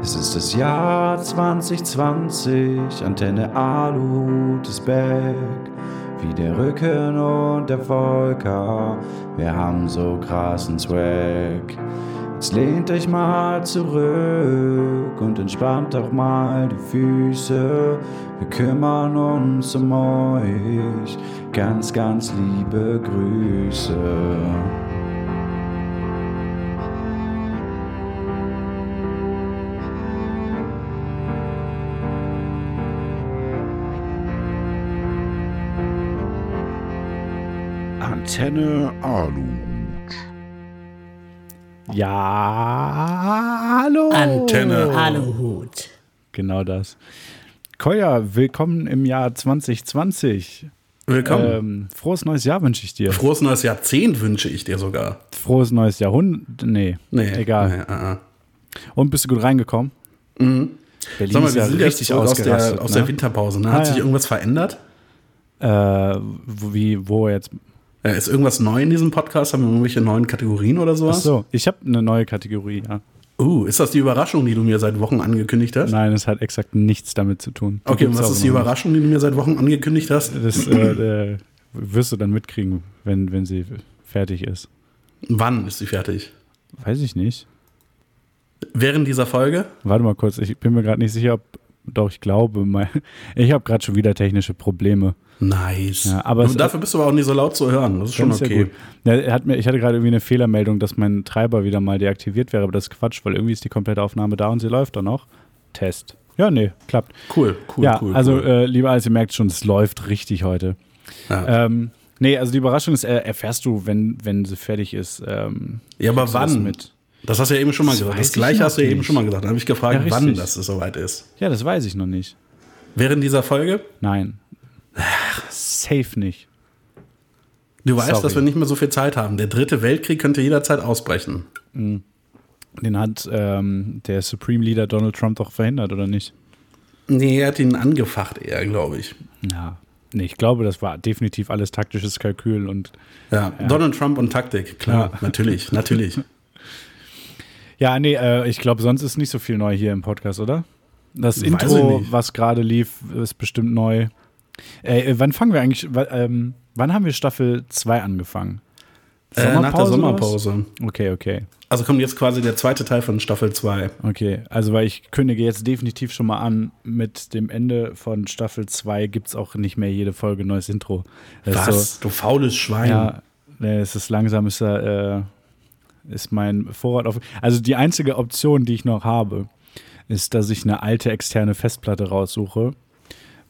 Es ist das Jahr 2020, Antenne Aluhut ist back. Wie der Rücken und der Volker, wir haben so krassen Swag. Jetzt lehnt euch mal zurück und entspannt auch mal die Füße. Wir kümmern uns um euch. Ganz, ganz liebe Grüße. Antenne Aluhut. Ja, hallo. Antenne. Aluhut. Genau das. Koya, willkommen im Jahr 2020. Willkommen. Ähm, frohes neues Jahr wünsche ich dir. Frohes neues Jahrzehnt wünsche ich dir sogar. Frohes neues Jahrhundert. Nee, egal. Nee, ah, ah. Und bist du gut reingekommen? Mhm. Berlin Sag mal, ist wir ja sind richtig aus der, aus ne? der Winterpause. Ne? Ah, Hat sich ja. irgendwas verändert? Äh, wie, wo jetzt? Äh, ist irgendwas neu in diesem Podcast? Haben wir irgendwelche neuen Kategorien oder Ach sowas? so, ich habe eine neue Kategorie, ja. Uh, ist das die Überraschung, die du mir seit Wochen angekündigt hast? Nein, es hat exakt nichts damit zu tun. Die Okay, und was ist die Überraschung, die du mir seit Wochen angekündigt hast? Das äh, äh, wirst du dann mitkriegen, wenn, wenn sie fertig ist. Wann ist sie fertig? Weiß ich nicht. Während dieser Folge? Warte mal kurz, ich bin mir gerade nicht sicher, ob. Doch, ich glaube, mein, ich habe gerade schon wieder technische Probleme. Nice. Ja, aber es- dafür bist du aber auch nicht so laut zu hören. Das ist schon okay. ja er hat mir, ich hatte gerade irgendwie eine Fehlermeldung, dass mein Treiber wieder mal deaktiviert wäre, aber das ist Quatsch, weil irgendwie ist die komplette Aufnahme da und sie läuft dann noch. Test. Ja, nee, klappt. Cool, cool, ja, cool. also cool. Äh, lieber als ihr merkt schon, es läuft richtig heute. ja. Ähm, nee, also die Überraschung ist, äh, erfährst du, wenn, wenn sie fertig ist. Ähm, ja, aber wann? Mit. Das hast du ja eben schon mal Das gesagt. Das gleiche ich hast du ja eben schon mal gesagt. Dann habe ich gefragt, Ja, wann das soweit ist. Ja, das weiß ich noch nicht. Während dieser Folge? Nein. Safe nicht. Du weißt, Sorry. dass wir nicht mehr so viel Zeit haben. Der dritte Weltkrieg könnte jederzeit ausbrechen. Den hat ähm, der Supreme Leader Donald Trump doch verhindert, oder nicht? Nee, er hat ihn angefacht eher, glaube ich. Ja. Nee, ich glaube, das war definitiv alles taktisches Kalkül und Ja, Donald Trump und Taktik, klar, Ja. natürlich, natürlich. Ja, nee, äh, ich glaube, sonst ist nicht so viel neu hier im Podcast, oder? Das Weiß Intro, was gerade lief, ist bestimmt neu. Äh, äh, wann fangen wir eigentlich, ähm, wann haben wir Staffel 2 angefangen? Äh, nach der was? Sommerpause. Okay, okay. Also kommt jetzt quasi der zweite Teil von Staffel 2. Okay, also weil ich kündige jetzt definitiv schon mal an, mit dem Ende von Staffel 2 gibt es auch nicht mehr jede Folge neues Intro. Das ist Was? du faules Schwein. Ja, es ist langsam, ist, äh, ist mein Vorrat auf. Also die einzige Option, die ich noch habe, ist, dass ich eine alte externe Festplatte raussuche,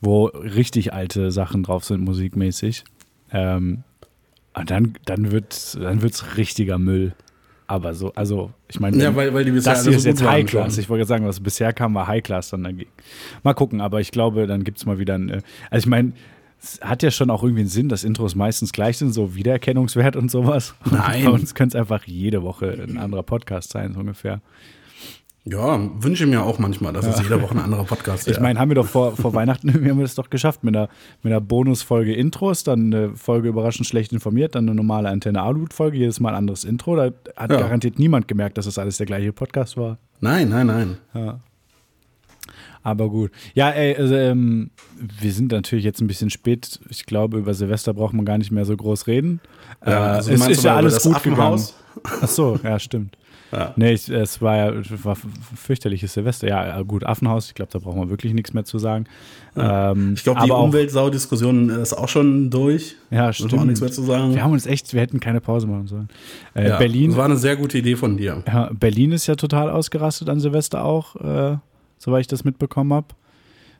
wo richtig alte Sachen drauf sind, musikmäßig. Ähm, und dann, dann wird dann wird's richtiger Müll. Aber so, also, ich meine, Ja, weil, weil die bisher das hier ist so jetzt High Class. schon. Ich wollte sagen, was bisher kam, war High Class dann dagegen. Mal gucken, aber ich glaube, dann gibt es mal wieder ein. äh, Also ich meine, es hat ja schon auch irgendwie einen Sinn, dass Intros meistens gleich sind, so Wiedererkennungswert und sowas. Nein. Bei uns könnte es einfach jede Woche ein anderer Podcast sein, so ungefähr. Ja, wünsche mir auch manchmal, dass es jede Woche ein anderer Podcast Ich wäre. meine, haben wir doch vor, vor Weihnachten haben wir das doch geschafft mit einer, mit einer Bonusfolge Intros, dann eine Folge überraschend schlecht informiert, dann eine normale Antenne Alut-Folge, jedes Mal ein anderes Intro. Da hat Ja. garantiert niemand gemerkt, dass das alles der gleiche Podcast war. Nein, nein, nein. Aber gut. Ja, ey, also, ähm, wir sind natürlich jetzt ein bisschen spät. Ich glaube, über Silvester braucht man gar nicht mehr so groß reden. Ja, äh, also es meinst ist ja alles gut gegangen. Ach so, ja, stimmt. Ja. Nee, ich, es war ja war fürchterliches Silvester. Ja, gut, Affenhaus, ich glaube, da brauchen wir wirklich nichts mehr zu sagen. Ähm, Ich glaube, die Umweltsau-Diskussion ist auch schon durch. Ja, man stimmt. auch nichts mehr zu sagen. Wir haben uns echt, wir hätten keine Pause machen sollen. Äh, Ja, Berlin, Das war eine sehr gute Idee von dir. ja, Berlin ist ja total ausgerastet an Silvester auch, äh, soweit ich das mitbekommen habe.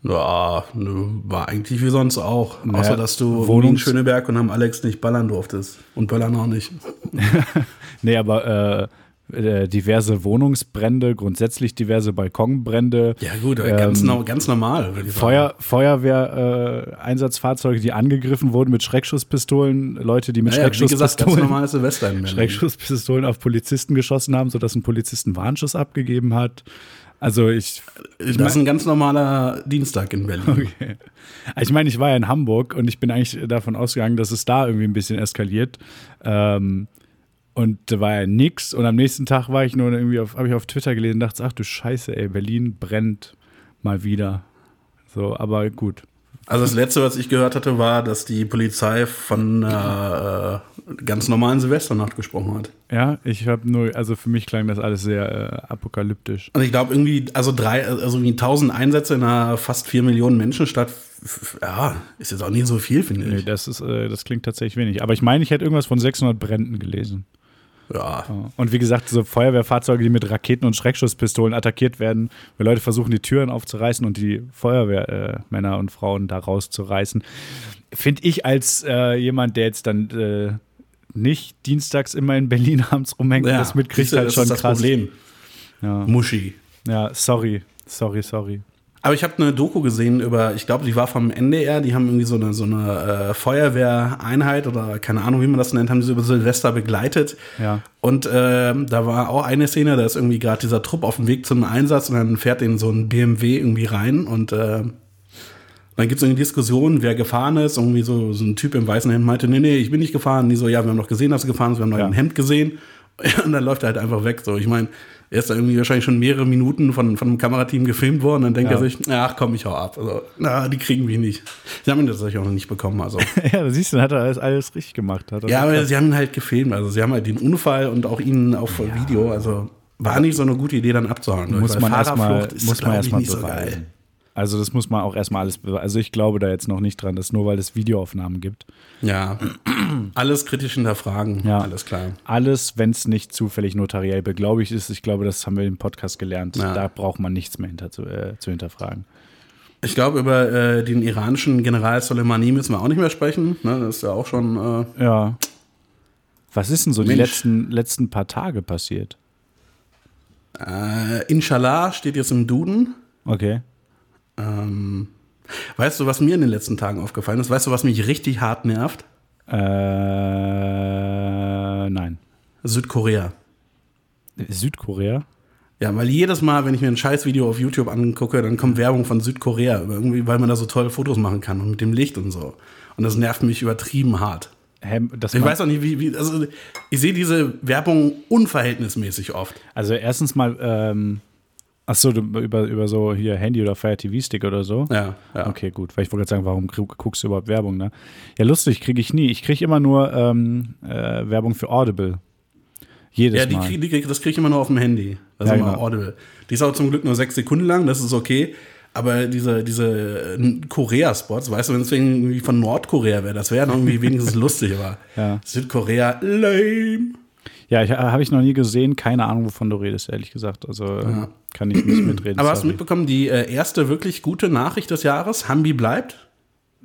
Ja, war eigentlich wie sonst auch. Naja, Außer, dass du Wohnung in Schöneberg und am Alex nicht ballern durftest. Und böllern auch nicht. Nee, aber äh, äh, diverse Wohnungsbrände, grundsätzlich diverse Balkonbrände. Ja, gut, ganz, Ähm, no, ganz normal, ich. Feuer, Feuerwehr, äh, die angegriffen wurden mit Schreckschusspistolen, Leute, die mit Ja, ja, wie gesagt, ganz Schreckschusspistolen. Schreckschusspistolen auf Polizisten geschossen haben, sodass ein Polizist einen Warnschuss abgegeben hat. Also ich, Das ist ein ganz normaler Dienstag in Berlin. okay. ich meine, ich war ja in Hamburg und ich bin eigentlich davon ausgegangen, dass es da irgendwie ein bisschen eskaliert. Ähm, Und da war ja nix. Und am nächsten Tag war ich nur irgendwie auf, habe ich auf Twitter gelesen und dachte, ach du Scheiße, ey, Berlin brennt mal wieder. So, aber gut. Also das Letzte, was ich gehört hatte, war, dass die Polizei von äh, äh, ganz normalen Silvesternacht gesprochen hat. Ja, ich habe nur, also für mich klang das alles sehr äh, apokalyptisch. Und ich glaube irgendwie, also drei, also irgendwie 1000 Einsätze in einer fast vier Millionen Menschenstadt, ja, ist jetzt auch nicht so viel, finde Nee, ich. das ist, äh, das klingt tatsächlich wenig. Aber ich meine, ich hätte irgendwas von 600 Bränden gelesen. Ja. Ja. Und wie gesagt, so Feuerwehrfahrzeuge, die mit Raketen und Schreckschusspistolen attackiert werden, weil Leute versuchen, die Türen aufzureißen und die Feuerwehrmänner äh, und Frauen da rauszureißen, finde ich als äh, jemand, der jetzt dann äh, nicht dienstags immer in Berlin abends rumhängt und das mitkriegt, halt das schon ist das krass. Problem. Ja. Muschi. ja, sorry, sorry, sorry. Aber ich habe eine Doku gesehen über, ich glaube, die war vom NDR, die haben irgendwie so eine, so eine äh, Feuerwehreinheit oder keine Ahnung, wie man das nennt, haben sie über Silvester begleitet. Ja. Und ähm, da war auch eine Szene, da ist irgendwie gerade dieser Trupp auf dem Weg zum Einsatz und dann fährt in so ein BMW irgendwie rein und äh, dann gibt es eine Diskussion, wer gefahren ist. Irgendwie so, so ein Typ im weißen Hemd meinte, nee, nee, ich bin nicht gefahren. Die so, ja, wir haben doch gesehen, dass du gefahren bist, wir haben noch Ja. ein Hemd gesehen. Und dann läuft er halt einfach weg. So, ich meine, er ist da irgendwie wahrscheinlich schon mehrere Minuten von, von einem Kamerateam gefilmt worden. Dann denkt Ja. er sich, ach komm, ich hau ab. Also, na, die kriegen mich nicht. Sie haben ihn tatsächlich auch noch nicht bekommen. Also. ja, da siehst du, dann hat er alles, alles richtig gemacht. Hat ja, aber sie haben ihn halt gefilmt. Also sie haben halt den Unfall und auch ihn auf Video. Also war nicht so eine gute Idee, dann abzuhauen. muss man erstmal muss man erstmal nicht so beweisen. Also das muss man auch erstmal alles beweisen. Also ich glaube da jetzt noch nicht dran, dass nur weil es Videoaufnahmen gibt. Ja, alles kritisch hinterfragen. Ja. Alles klar. Alles, wenn es nicht zufällig notariell beglaubigt ist, ich glaube, das haben wir im Podcast gelernt, Ja. da braucht man nichts mehr hinter zu, äh, zu hinterfragen. Ich glaube, über äh, den iranischen General Soleimani müssen wir auch nicht mehr sprechen. Ne, das ist ja auch schon. Äh, Ja. Was ist denn so die Mensch. letzten, letzten paar Tage passiert? äh, Inshallah steht jetzt im Duden. Okay. Ähm, weißt du, was mir in den letzten Tagen aufgefallen ist? Weißt du, was mich richtig hart nervt? Äh, nein. Südkorea. Südkorea? Ja, weil jedes Mal, wenn ich mir ein Scheißvideo auf YouTube angucke, dann kommt Werbung von Südkorea, irgendwie, weil man da so tolle Fotos machen kann und mit dem Licht und so. Und das nervt mich übertrieben hart. Hä, Ich weiß auch nicht, wie, wie also ich sehe diese Werbung unverhältnismäßig oft. Also erstens mal, ähm, ach so, du, über, über so hier Handy oder Fire TV Stick oder so. Ja, ja. Okay, gut. Weil ich wollte gerade sagen, warum gu- guckst du überhaupt Werbung, ne? Ja, lustig, kriege ich nie. Ich kriege immer nur ähm, äh, Werbung für Audible. Jedes Ja, die Mal. krieg, die das kriege ich immer nur auf dem Handy. Das Ja, immer genau. Audible. Die ist auch zum Glück nur sechs Sekunden lang, das ist okay. Aber diese, diese äh, Korea-Spots, weißt du, wenn es irgendwie von Nordkorea wäre, das wäre dann irgendwie wenigstens lustig, aber Ja. Südkorea, lame. Ja, ich, habe ich noch nie gesehen. Keine Ahnung, wovon du redest, ehrlich gesagt. Also äh, kann ich nicht mitreden. Aber hast du sorry. mitbekommen, die äh, erste wirklich gute Nachricht des Jahres, Hambi bleibt?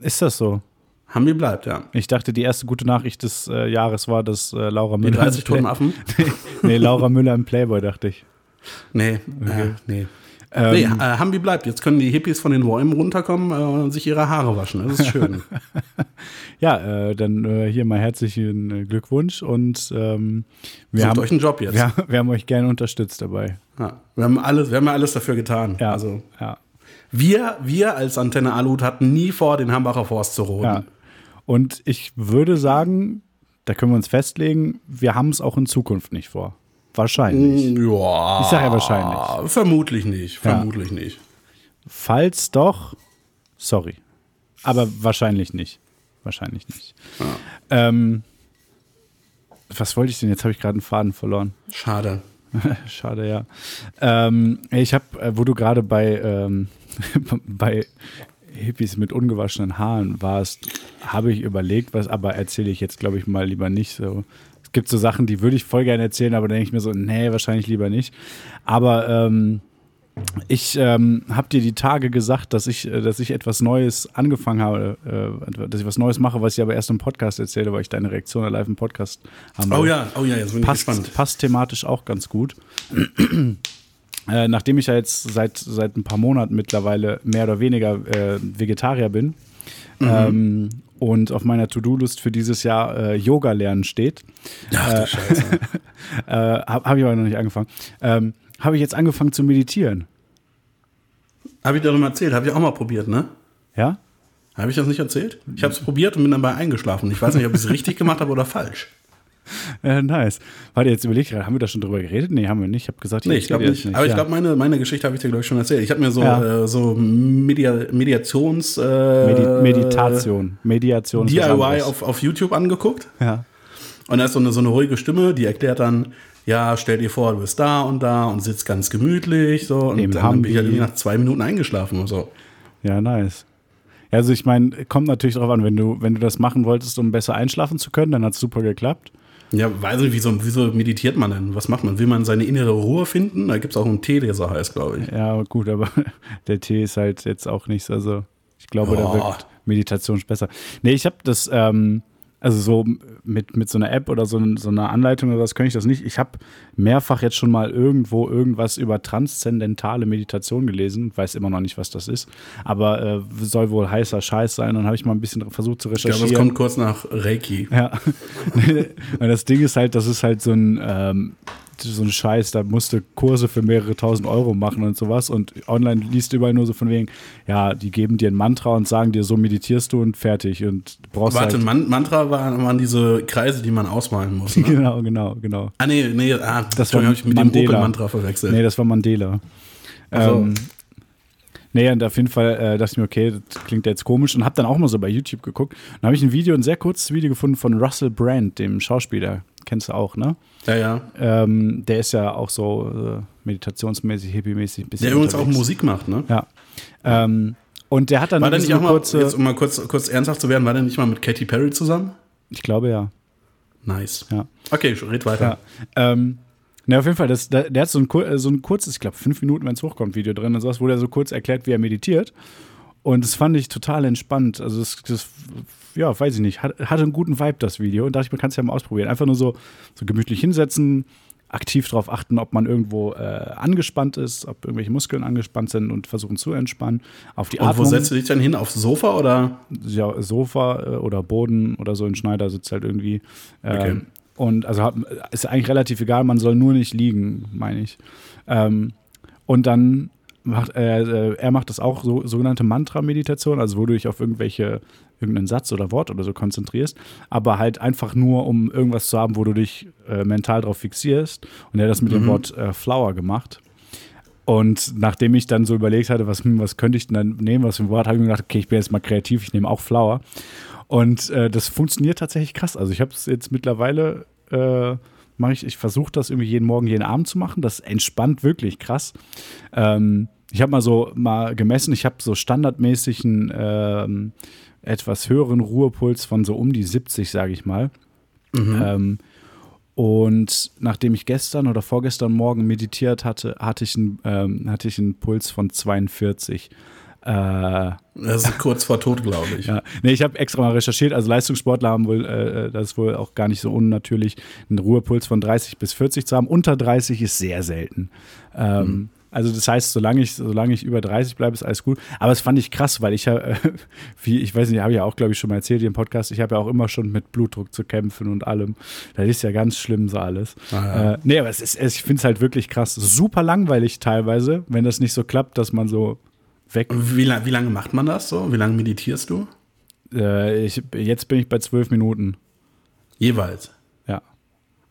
Ist das so? Hambi bleibt, ja. Ich dachte, die erste gute Nachricht des äh, Jahres war, dass äh, Laura Die Müller. 30 toten Affen? nee, Laura Müller im Playboy, dachte ich. Nee, äh, nee. Ähm, nee, äh, Hambi bleibt. Jetzt können die Hippies von den Bäumen runterkommen äh, und sich ihre Haare waschen. Das ist schön. Ja, äh, dann äh, hier mal herzlichen äh, Glückwunsch und ähm, wir, Sucht haben, euch einen Job jetzt. wir, wir haben euch gerne unterstützt dabei. Ja, wir, haben alles, wir haben ja alles dafür getan. Ja, Also, ja, wir, wir als Antenne Alut hatten nie vor, den Hambacher Forst zu roden. ja. Und ich würde sagen, da können wir uns festlegen, wir haben es auch in Zukunft nicht vor. Wahrscheinlich. Ja. Ich sag ja wahrscheinlich. Vermutlich nicht. Ja. Vermutlich nicht. Falls doch, sorry. Aber wahrscheinlich nicht. Wahrscheinlich nicht. Ähm, was wollte ich denn? Jetzt habe ich gerade einen Faden verloren. Schade. Schade, ja. Ähm, ich habe, äh, wo du gerade bei, ähm, bei Hippies mit ungewaschenen Haaren warst, habe ich überlegt, was, aber erzähle ich jetzt, glaube ich, mal lieber nicht so. Es gibt so Sachen, die würde ich voll gerne erzählen, aber dann denke ich mir so, nee, wahrscheinlich lieber nicht. Aber ähm, ich ähm, habe dir die Tage gesagt, dass ich, äh, dass ich etwas Neues angefangen habe, äh, dass ich was Neues mache, was ich aber erst im Podcast erzähle, weil ich deine Reaktion live im Podcast haben Oh ja, oh ja, jetzt bin ich passt, gespannt. passt thematisch auch ganz gut. äh, nachdem ich ja jetzt seit, seit ein paar Monaten mittlerweile mehr oder weniger äh, Vegetarier bin ähm, und auf meiner To-Do-List für dieses Jahr äh, Yoga lernen steht, Ach du Scheiße. äh, habe hab ich aber noch nicht angefangen, ähm, habe ich jetzt angefangen zu meditieren. Habe ich mal erzählt? Habe ich auch mal probiert, ne? Ja? Habe ich das nicht erzählt? Ich habe es probiert und bin dabei eingeschlafen. Ich weiß nicht, ob ich es richtig gemacht habe oder falsch. Ja, nice. Warte, jetzt überlegt gerade, haben wir da schon drüber geredet? Nee, haben wir nicht. Ich habe gesagt, Nee, ich glaube erzähle nicht. Aber ich Ja. glaube, meine, meine Geschichte habe ich dir, glaube ich, schon erzählt. Ich habe mir so, Ja. äh, so Media, Mediations... Äh, Medi Meditation. Mediation. DIY auf, auf YouTube angeguckt. Ja. Und da ist so eine, so eine ruhige Stimme, die erklärt dann, ja, stell dir vor, du bist da und da und sitzt ganz gemütlich. So, und Im dann bin ich halt nach zwei Minuten eingeschlafen und so. Ja, nice. Ja, Also ich meine, kommt natürlich drauf an, wenn du, wenn du das machen wolltest, um besser einschlafen zu können, dann hat es super geklappt. Ja, weiß nicht, wieso, wieso meditiert man denn? Was macht man? Will man seine innere Ruhe finden? Da gibt es auch einen Tee, der so heißt, glaube ich. Ja, gut, aber der Tee ist halt jetzt auch nichts, also ich glaube, da Oh. wirkt Meditation besser. Nee, ich habe das, ähm, also so mit, mit so einer App oder so, so einer Anleitung oder was könnte ich das nicht. Ich habe mehrfach jetzt schon mal irgendwo irgendwas über transzendentale Meditation gelesen, weiß immer noch nicht, was das ist, aber äh, soll wohl heißer Scheiß sein. Dann habe ich mal ein bisschen versucht zu Ich glaube, recherchieren. es kommt kurz nach Reiki. Ja. Und das Ding ist halt, das ist halt so ein, ähm, so ein Scheiß, da musst du Kurse für mehrere tausend Euro machen und sowas. Und online liest du überall nur so von wegen, ja, die geben dir ein Mantra und sagen dir, so meditierst du und fertig. Und brauchst Warte, halt. Man Mantra waren, waren diese Kreise, die man ausmalen muss. Ne? Genau, genau, genau. ah, nee, nee, ah, Das war hab ich mit dem Mandela. Opel-Mantra verwechselt. Nee, das war Mandela. Ach so. Ähm, nee, und auf jeden Fall äh, dachte ich mir, okay, das klingt jetzt komisch und habe dann auch mal so bei YouTube geguckt. Dann habe ich ein Video, ein sehr kurzes Video gefunden von Russell Brand, dem Schauspieler. Kennst du auch, ne? Ja, ja. Ähm, der ist ja auch so äh, meditationsmäßig, hippie-mäßig ein bisschen. Der übrigens auch. Musik macht, ne? Ja. Ähm, und der hat dann War der nicht auch mal, kurze. jetzt um mal kurz, kurz ernsthaft zu werden, war der nicht mal mit Katy Perry zusammen? ich glaube ja. Nice. Ja. Okay, red weiter. Ja. Ähm, na, auf jeden Fall, das, der, der hat so ein, äh, so ein kurzes, ich glaube, fünf Minuten, wenn es hochkommt, Video drin und sowas, wo der so kurz erklärt, wie er meditiert. Und das fand ich total entspannt. Also, das, das ja, weiß ich nicht, hat, hatte einen guten Vibe, das Video. Und dachte ich, man kann es ja mal ausprobieren. Einfach nur so, so gemütlich hinsetzen, aktiv darauf achten, ob man irgendwo äh, angespannt ist, ob irgendwelche Muskeln angespannt sind und versuchen zu entspannen. Auf die Und wo Atmung. setzt du dich dann hin? Aufs Sofa oder? ja, Sofa äh, oder Boden oder so in Schneider sitzt halt irgendwie. Ähm, Okay. Und also hat, ist eigentlich relativ egal, man soll nur nicht liegen, meine ich. Ähm, und dann macht äh, äh, er macht das auch so sogenannte Mantra-Meditation, also wo du dich auf irgendwelche irgendeinen Satz oder Wort oder so konzentrierst, aber halt einfach nur, um irgendwas zu haben, wo du dich äh, mental drauf fixierst. Und er hat das mit dem Wort äh, Flower gemacht. Und nachdem ich dann so überlegt hatte, was, hm, was könnte ich denn dann nehmen, was für ein Wort, habe ich mir gedacht, okay, ich bin jetzt mal kreativ, ich nehme auch Flower. Und äh, das funktioniert tatsächlich krass. Also ich habe es jetzt mittlerweile, äh, mache ich, ich versuche das irgendwie jeden Morgen, jeden Abend zu machen. Das entspannt wirklich krass. Ähm, ich habe mal so mal gemessen, ich habe so standardmäßig einen ähm, etwas höheren Ruhepuls von so um die 70, sage ich mal. Ähm, und nachdem ich gestern oder vorgestern Morgen meditiert hatte, hatte ich einen, ähm, hatte ich einen Puls von 42. Äh, Das ist kurz vor Tod, glaube ich. ja, nee, ich habe extra mal recherchiert. Also Leistungssportler haben wohl, äh, das ist wohl auch gar nicht so unnatürlich, einen Ruhepuls von 30 bis 40 zu haben. Unter 30 ist sehr selten. Ähm, Also das heißt, solange ich, solange ich über 30 bleibe, ist alles gut. Aber das fand ich krass, weil ich ja, äh, wie, ich weiß nicht, habe ich ja auch, glaube ich, schon mal erzählt hier im Podcast, ich habe ja auch immer schon mit Blutdruck zu kämpfen und allem. Das ist ja ganz schlimm so alles. Ah, ja. äh, nee, aber es ist, es, ich finde es halt wirklich krass. Super langweilig teilweise, wenn das nicht so klappt, dass man so weg Wie, la- wie lange macht man das so? Wie lange meditierst du? Äh, ich, jetzt bin ich bei zwölf Minuten. Jeweils.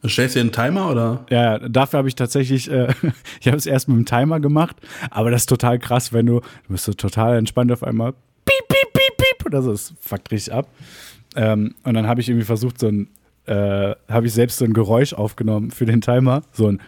Ja. Stellst du dir einen Timer oder? Ja, ja, dafür habe ich tatsächlich, äh, ich habe es erst mit dem Timer gemacht, aber das ist total krass, wenn du, du bist so total entspannt auf einmal, piep, piep, piep, piep, oder so, das fuckt richtig ab. Ähm, und dann habe ich irgendwie versucht, so ein, äh, habe ich selbst so ein Geräusch aufgenommen für den Timer, so ein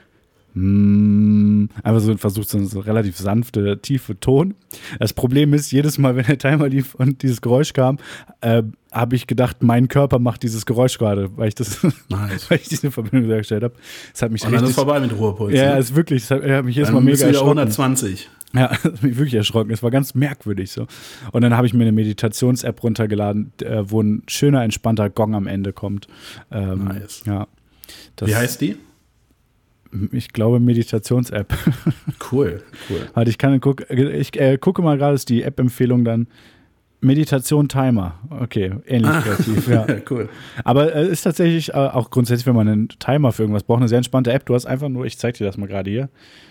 Mm, einfach so versucht, so ein so relativ sanfte, tiefe Ton. Das Problem ist, jedes Mal, wenn der Timer lief und dieses Geräusch kam, äh, habe ich gedacht, mein Körper macht dieses Geräusch gerade, weil ich das, Nice. weil ich diese Verbindung hergestellt habe. Das hat mich Und dann ist richtig, vorbei mit Ruhepuls. ja, ne? ist wirklich, das hat, hat mich jedes Mal mega erschrocken. 120. Ja, das hat mich wirklich erschrocken. Es war ganz merkwürdig so. Und dann habe ich mir eine Meditations-App runtergeladen, äh, wo ein schöner, entspannter Gong am Ende kommt. Ähm, Nice. Ja. Das, Wie heißt die? Ich glaube Meditations-App. Cool, cool. Warte, ich kann guck, ich äh, gucke mal gerade, ist die App-Empfehlung dann Meditation Timer. Okay, ähnlich kreativ, ja. cool. Aber äh, ist tatsächlich äh, auch grundsätzlich, wenn man einen Timer für irgendwas braucht, eine sehr entspannte App. Du hast einfach nur, ich zeig dir das mal gerade hier.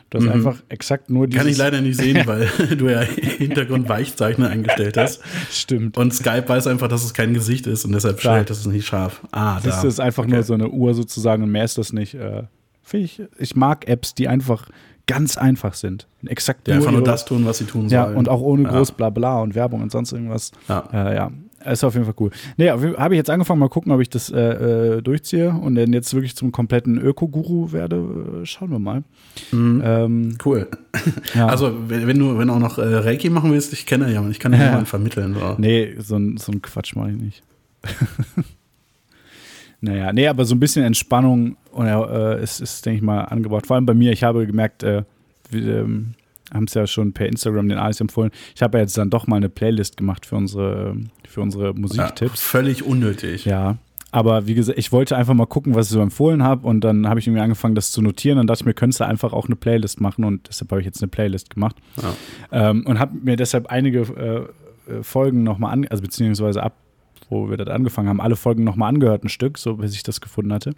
Du hast einfach exakt nur dieses. Kann ich leider nicht sehen, weil du ja Hintergrund Weichzeichner eingestellt hast. Stimmt. Und Skype weiß einfach, dass es kein Gesicht ist und deshalb Klar. stellt es nicht scharf. Ah, Siehst da. du, ist einfach nur so eine Uhr sozusagen und mehr ist das nicht. Äh, Finde ich, ich mag Apps, die einfach ganz einfach sind. Exakt ja, einfach nur das tun, was sie tun Ja, sollen. und auch ohne Ja. groß Blabla und Werbung und sonst irgendwas. Ja. Äh, ja. Ist auf jeden Fall cool. Nee, habe ich jetzt angefangen, mal gucken, ob ich das äh, äh, durchziehe und dann jetzt wirklich zum kompletten Öko-Guru werde. Äh, schauen wir mal. Ähm, Cool. ja. Also, wenn, du wenn du auch noch äh, Reiki machen willst, ich kenne ja, ich kann dir Ja. jemanden vermitteln. So. Nee, so so ein Quatsch mache ich nicht. naja, nee, aber so ein bisschen Entspannung äh, ist, ist, denke ich mal, angebracht. Vor allem bei mir, ich habe gemerkt, äh, wir ähm, haben es ja schon per Instagram den Alex empfohlen. Ich habe ja jetzt dann doch mal eine Playlist gemacht für unsere, für unsere Ja, Musiktipps. völlig unnötig. Ja. Aber wie gesagt, ich wollte einfach mal gucken, was ich so empfohlen habe und dann habe ich irgendwie angefangen, das zu notieren. Dann dachte ich mir, könntest du einfach auch eine Playlist machen und deshalb habe ich jetzt eine Playlist gemacht. Ja. Ähm, und habe mir deshalb einige äh, äh, Folgen nochmal an, also beziehungsweise ab, wo wir das angefangen haben, alle Folgen nochmal angehört, ein Stück, so bis ich das gefunden hatte.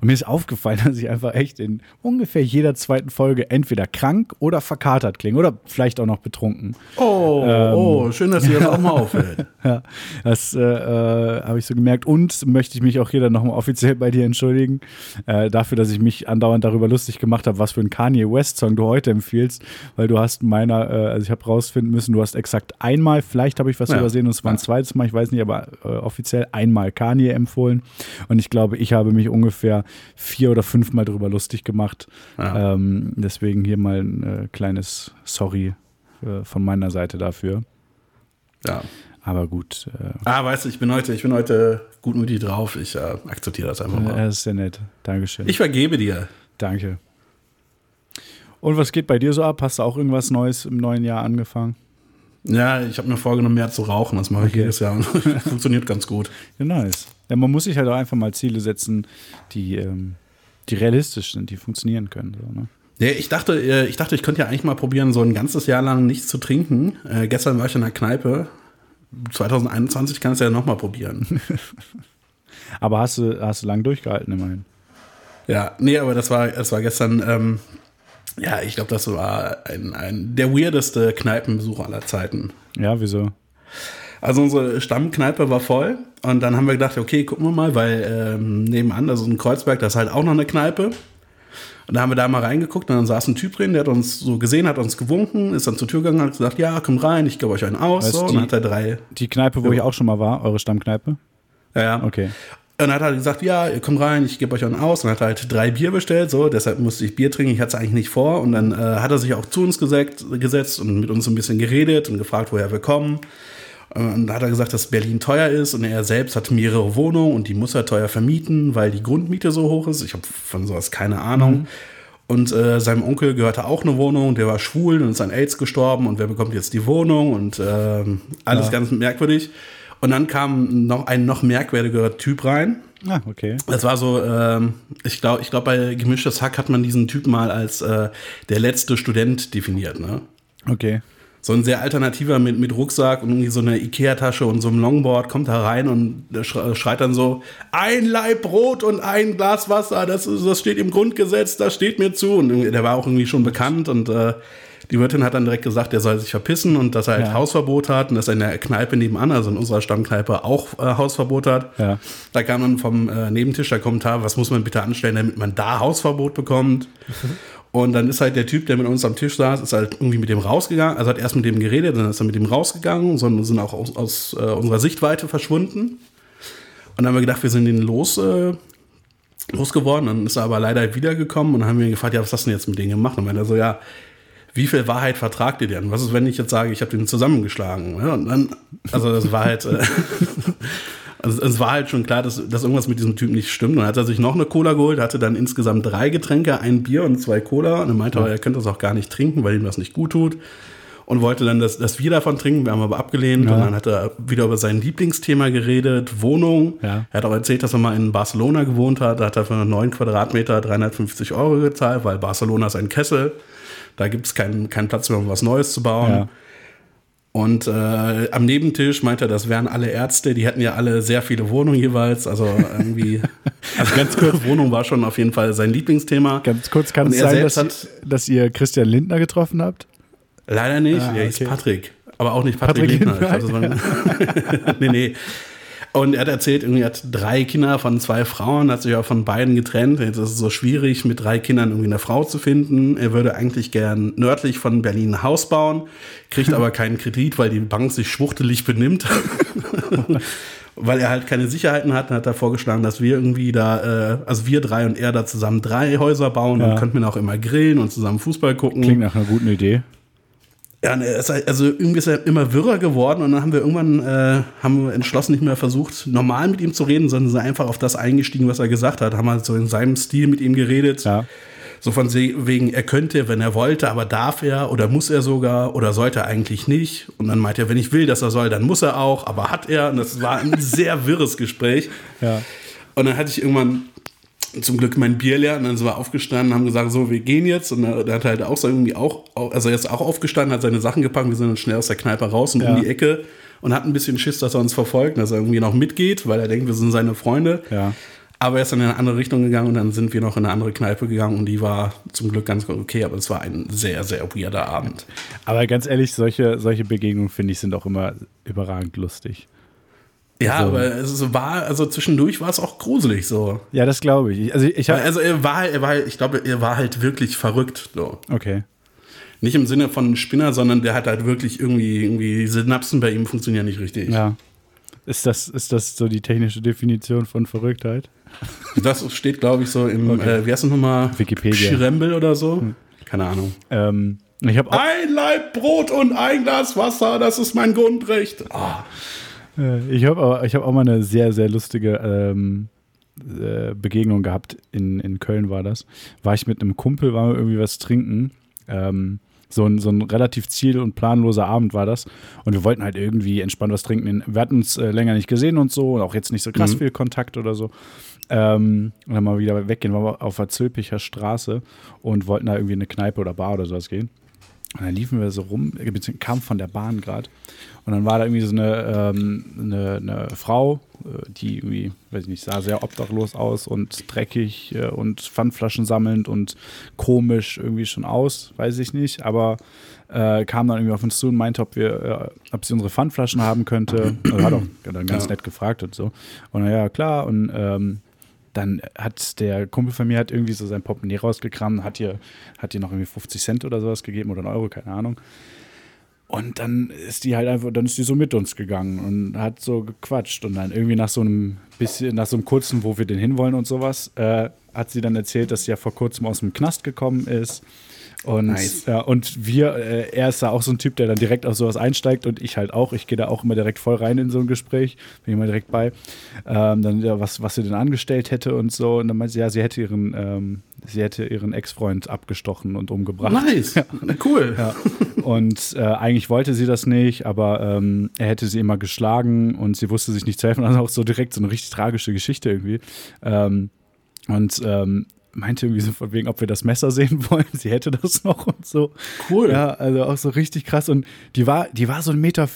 Und mir ist aufgefallen, dass ich einfach echt in ungefähr jeder zweiten Folge entweder krank oder verkatert klinge oder vielleicht auch noch betrunken. Oh, Ähm. oh, schön, dass dir das auch mal auffällt. Ja, das äh, äh, habe ich so gemerkt. Und möchte ich mich auch hier dann nochmal offiziell bei dir entschuldigen, äh, dafür, dass ich mich andauernd darüber lustig gemacht habe, was für ein Kanye West-Song du heute empfiehlst, weil du hast meiner, äh, also ich habe rausfinden müssen, du hast exakt einmal, vielleicht habe ich was Ja. übersehen und es war ein zweites Mal, ich weiß nicht, aber äh, offiziell einmal Kanye empfohlen. Und ich glaube, ich habe mich ungefähr vier oder fünfmal darüber lustig gemacht. Ja. Ähm, deswegen hier mal ein äh, kleines Sorry äh, von meiner Seite dafür. ja. Aber gut, äh, Ah, weißt du, ich bin heute, ich bin heute gutmütig drauf. Ich äh, akzeptiere das einfach mal. das ist sehr nett. Dankeschön. Ich vergebe dir. Danke. Und was geht bei dir so ab? Hast du auch irgendwas Neues im neuen Jahr angefangen? Ja, ich habe mir vorgenommen, mehr zu rauchen. Das mache ich Okay. jedes Jahr funktioniert ganz gut. Ja, nice. Ja, man muss sich halt auch einfach mal Ziele setzen, die, ähm, die realistisch sind, die funktionieren können. So, ne? Ja, ich dachte, äh, ich dachte, ich könnte ja eigentlich mal probieren, so ein ganzes Jahr lang nichts zu trinken. Äh, gestern war ich in der Kneipe. 2021 kannst du ja nochmal probieren. Aber hast du, hast du lang durchgehalten immerhin? ja, nee, aber das war, das war gestern, ähm, ja, ich glaube, das war ein, ein, der weirdeste Kneipenbesuch aller Zeiten. Ja, wieso? Also unsere Stammkneipe war voll und dann haben wir gedacht, okay, gucken wir mal, weil ähm, nebenan, also in Kreuzberg, da ist halt auch noch eine Kneipe. Und da haben wir da mal reingeguckt und dann saß ein Typ drin, der hat uns so gesehen, hat uns gewunken, ist dann zur Tür gegangen und hat gesagt, ja, kommt rein, ich gebe euch einen aus. Weißt So, du, und dann hat er drei, Die Kneipe, wo ich auch schon mal war, eure Stammkneipe? ja, ja. Okay. Und dann hat er gesagt, ja, ihr kommt rein, ich gebe euch einen aus. Und hat halt drei Bier bestellt, so, deshalb musste ich Bier trinken, ich hatte es eigentlich nicht vor. Und dann äh, hat er sich auch zu uns gesetzt, gesetzt und mit uns ein bisschen geredet und gefragt, woher wir kommen. Und da hat er gesagt, dass Berlin teuer ist und er selbst hat mehrere Wohnungen und die muss er teuer vermieten, weil die Grundmiete so hoch ist. Ich habe von sowas keine Ahnung. Und äh, seinem Onkel gehörte auch eine Wohnung, der war schwul und ist an AIDS gestorben und wer bekommt jetzt die Wohnung und ähm, alles Ja. ganz merkwürdig. Und dann kam noch ein noch merkwürdiger Typ rein. Ah, okay. Das war so, ähm, ich glaube, ich glaub, bei Gemischtes Hack hat man diesen Typen mal als äh, der letzte Student definiert. Ne? Okay. So ein sehr alternativer mit, mit Rucksack und irgendwie so eine Ikea-Tasche und so einem Longboard kommt da rein und schreit dann so: Ein Laib Brot und ein Glas Wasser, das, das steht im Grundgesetz, das steht mir zu. Und der war auch irgendwie schon bekannt und äh, die Wirtin hat dann direkt gesagt, er soll sich verpissen und dass er halt Ja. Hausverbot hat und dass er in der Kneipe nebenan, also in unserer Stammkneipe, auch äh, Hausverbot hat. Ja. Da kam dann vom äh, Nebentisch der Kommentar, was muss man bitte anstellen, damit man da Hausverbot bekommt. Und dann ist halt der Typ, der mit uns am Tisch saß, ist halt irgendwie mit dem rausgegangen. Also hat erst mit dem geredet, dann ist er mit dem rausgegangen, sondern sind auch aus, aus äh, unserer Sichtweite verschwunden. Und dann haben wir gedacht, wir sind ihn los, äh, losgeworden. Dann ist er aber leider wiedergekommen und dann haben wir ihn gefragt, ja, was hast du denn jetzt mit denen gemacht? Und meinte er so, ja, wie viel Wahrheit vertragt ihr denn? Was ist, wenn ich jetzt sage, ich habe den zusammengeschlagen? Ja, und dann, also das war halt, äh, also es war halt schon klar, dass, dass irgendwas mit diesem Typen nicht stimmt. Und dann hat er sich noch eine Cola geholt, hatte dann insgesamt drei Getränke, ein Bier und zwei Cola. Und er meinte, er könnte das auch gar nicht trinken, weil ihm das nicht gut tut. Und wollte dann, dass, dass wir davon trinken. Wir haben aber abgelehnt. Ja. Und dann hat er wieder über sein Lieblingsthema geredet, Wohnung. Ja. Er hat auch erzählt, dass er mal in Barcelona gewohnt hat. Da hat er für 9 Quadratmeter 350 Euro gezahlt, weil Barcelona ist ein Kessel. Da gibt es keinen keinen Platz mehr, um was Neues zu bauen. Ja. Und äh, am Nebentisch meinte er, das wären alle Ärzte, die hätten ja alle sehr viele Wohnungen jeweils. Also irgendwie, also ganz kurz, Wohnung war schon auf jeden Fall sein Lieblingsthema. Ganz kurz kann es sein, dass, dass ihr Christian Lindner getroffen habt? Leider nicht, Ah, er ist okay. Patrick. Aber auch nicht Patrick, Patrick Lindner. Lindner, war- nee, nee. Und er hat erzählt, irgendwie er hat drei Kinder von zwei Frauen, hat sich auch von beiden getrennt. Jetzt ist es so schwierig, mit drei Kindern irgendwie eine Frau zu finden. Er würde eigentlich gern nördlich von Berlin ein Haus bauen, kriegt aber keinen Kredit, weil die Bank sich schwuchtelig benimmt. weil er halt keine Sicherheiten hat, hat er vorgeschlagen, dass wir irgendwie da, äh, also wir drei und er da zusammen drei Häuser bauen. Ja. Dann könnten wir auch immer grillen und zusammen Fußball gucken. Klingt nach einer guten Idee. Ja, also irgendwie ist er immer wirrer geworden und dann haben wir irgendwann äh, haben wir entschlossen nicht mehr versucht, normal mit ihm zu reden, sondern sind einfach auf das eingestiegen, was er gesagt hat. Haben halt so in seinem Stil mit ihm geredet. Ja. So von wegen, er könnte, wenn er wollte, aber darf er oder muss er sogar oder sollte er eigentlich nicht. Und dann meint er, wenn ich will, dass er soll, dann muss er auch, aber hat er. Und das war ein sehr wirres Gespräch. Ja. Und dann hatte ich irgendwann zum Glück mein Bier leer und dann sind wir aufgestanden, haben gesagt, so, wir gehen jetzt. Und er hat halt auch so irgendwie auch, also er ist auch aufgestanden, hat seine Sachen gepackt, wir sind dann schnell aus der Kneipe raus und Ja. um die Ecke und hat ein bisschen Schiss, dass er uns verfolgt, dass er irgendwie noch mitgeht, weil er denkt, wir sind seine Freunde. Ja. Aber er ist dann in eine andere Richtung gegangen und dann sind wir noch in eine andere Kneipe gegangen und die war zum Glück ganz okay, aber es war ein sehr, sehr weirder Abend. Aber ganz ehrlich, solche, solche Begegnungen, finde ich, sind auch immer überragend lustig. Ja, Also- aber es war, also zwischendurch war es auch gruselig so. Ja, das glaube ich. Also ich habe. Also er war, er war, ich glaube, er war halt wirklich verrückt. So. Okay. Nicht im Sinne von Spinner, sondern der hat halt wirklich irgendwie, irgendwie die Synapsen bei ihm funktionieren nicht richtig. Ja. Ist das, ist das so die technische Definition von Verrücktheit? Das steht, glaube ich, so im, Okay. äh, wie heißt das nochmal? Wikipedia. Hm. Schrembel oder so? Keine Ahnung. Ähm, ich habe auch. Ein Laib Brot und ein Glas Wasser, das ist mein Grundrecht. Äh, Ich habe ich hab auch mal eine sehr, sehr lustige ähm, äh, Begegnung gehabt. In, in Köln war das. War ich mit einem Kumpel, waren wir irgendwie was trinken. Ähm, so ein, so ein relativ ziel- und planloser Abend war das. Und wir wollten halt irgendwie entspannt was trinken. Wir hatten uns äh, länger nicht gesehen und so. Und auch jetzt nicht so krass Mhm. viel Kontakt oder so. Ähm, und dann mal wieder weggehen. Waren wir auf der Zülpicher Straße und wollten da irgendwie in eine Kneipe oder Bar oder sowas gehen. Und dann liefen wir so rum, äh, beziehungsweise kam von der Bahn gerade. Und dann war da irgendwie so eine, ähm, eine, eine Frau, äh, die irgendwie, weiß ich nicht, sah sehr obdachlos aus und dreckig äh, und Pfandflaschen sammelnd und komisch irgendwie schon aus, weiß ich nicht. Aber äh, kam dann irgendwie auf uns zu und meinte, ob wir, äh, ob sie unsere Pfandflaschen haben könnte. Also hat auch dann ganz Ja. nett gefragt und so. Und naja, klar. Und ähm, dann hat der Kumpel von mir hat irgendwie so sein Portemonnaie rausgekramt, hat ihr, hat noch irgendwie 50 Cent oder sowas gegeben oder einen Euro, keine Ahnung. Und dann ist die halt einfach, dann ist die so mit uns gegangen und hat so gequatscht. Und dann irgendwie nach so einem bisschen, nach so einem kurzen, wo wir denn hinwollen und sowas, äh, hat sie dann erzählt, dass sie ja vor kurzem aus dem Knast gekommen ist. Und, Nice. ja, und wir, äh, er ist da auch so ein Typ, der dann direkt auf sowas einsteigt und ich halt auch. Ich gehe da auch immer direkt voll rein in so ein Gespräch, bin immer direkt bei. Ähm, dann ja, was, was sie denn angestellt hätte und so. Und dann meinte sie, ja, sie hätte ihren, ähm, sie hätte ihren Ex-Freund abgestochen und umgebracht. nice. Cool. Ja. Und äh, eigentlich wollte sie das nicht, aber ähm, er hätte sie immer geschlagen und sie wusste sich nicht zu helfen. Also auch so direkt so eine richtig tragische Geschichte irgendwie. Ähm, und ähm, meinte irgendwie so von wegen, ob wir das Messer sehen wollen. Sie hätte das noch und so. Cool. Ja, also auch so richtig krass. Und die war, die war so 1,50 Meter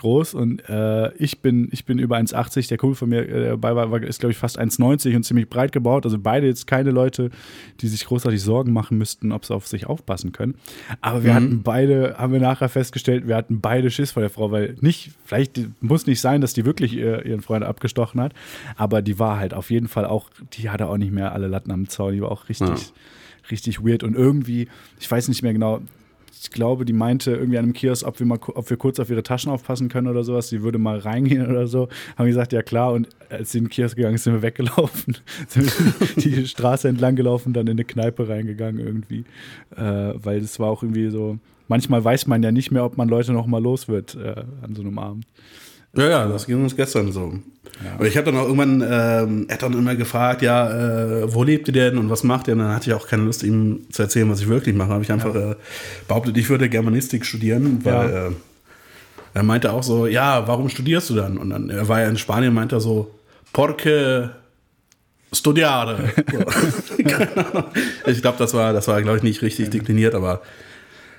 groß und äh, ich, bin, ich bin über 1,80. Der Kumpel von mir, äh, dabei war, war ist, glaube ich, fast 1,90 und ziemlich breit gebaut. Also beide jetzt keine Leute, die sich großartig Sorgen machen müssten, ob sie auf sich aufpassen können. Aber wir Mhm. hatten beide, haben wir nachher festgestellt, wir hatten beide Schiss vor der Frau, weil nicht, vielleicht muss nicht sein, dass die wirklich ihr, ihren Freund abgestochen hat, aber die war halt auf jeden Fall auch, die hatte auch nicht mehr alle Latten am Zaun, die war auch richtig, Ja. richtig weird und irgendwie, ich weiß nicht mehr genau, ich glaube, die meinte irgendwie an einem Kiosk, ob wir mal, ob wir kurz auf ihre Taschen aufpassen können oder sowas. Sie würde mal reingehen oder so. Haben gesagt, ja klar. Und als sie in den Kiosk gegangen ist, sind wir weggelaufen. sind wir die Straße entlang gelaufen, dann in eine Kneipe reingegangen irgendwie. Äh, weil es war auch irgendwie so, manchmal weiß man ja nicht mehr, ob man Leute noch mal los wird äh, an so einem Abend. Ja, ja, das ging uns gestern so. Aber ich habe dann auch irgendwann, ähm, er hat dann immer gefragt, ja, äh, wo lebt ihr denn und was macht ihr? Und dann hatte ich auch keine Lust, ihm zu erzählen, was ich wirklich mache. Habe ich einfach äh, behauptet, ich würde Germanistik studieren, weil Ja. äh, er meinte auch so, ja, warum studierst du dann? Und dann, er war ja in Spanien, meinte er so, porque studiare. So. Ich glaube, das war, das war, glaube ich, nicht richtig dekliniert, aber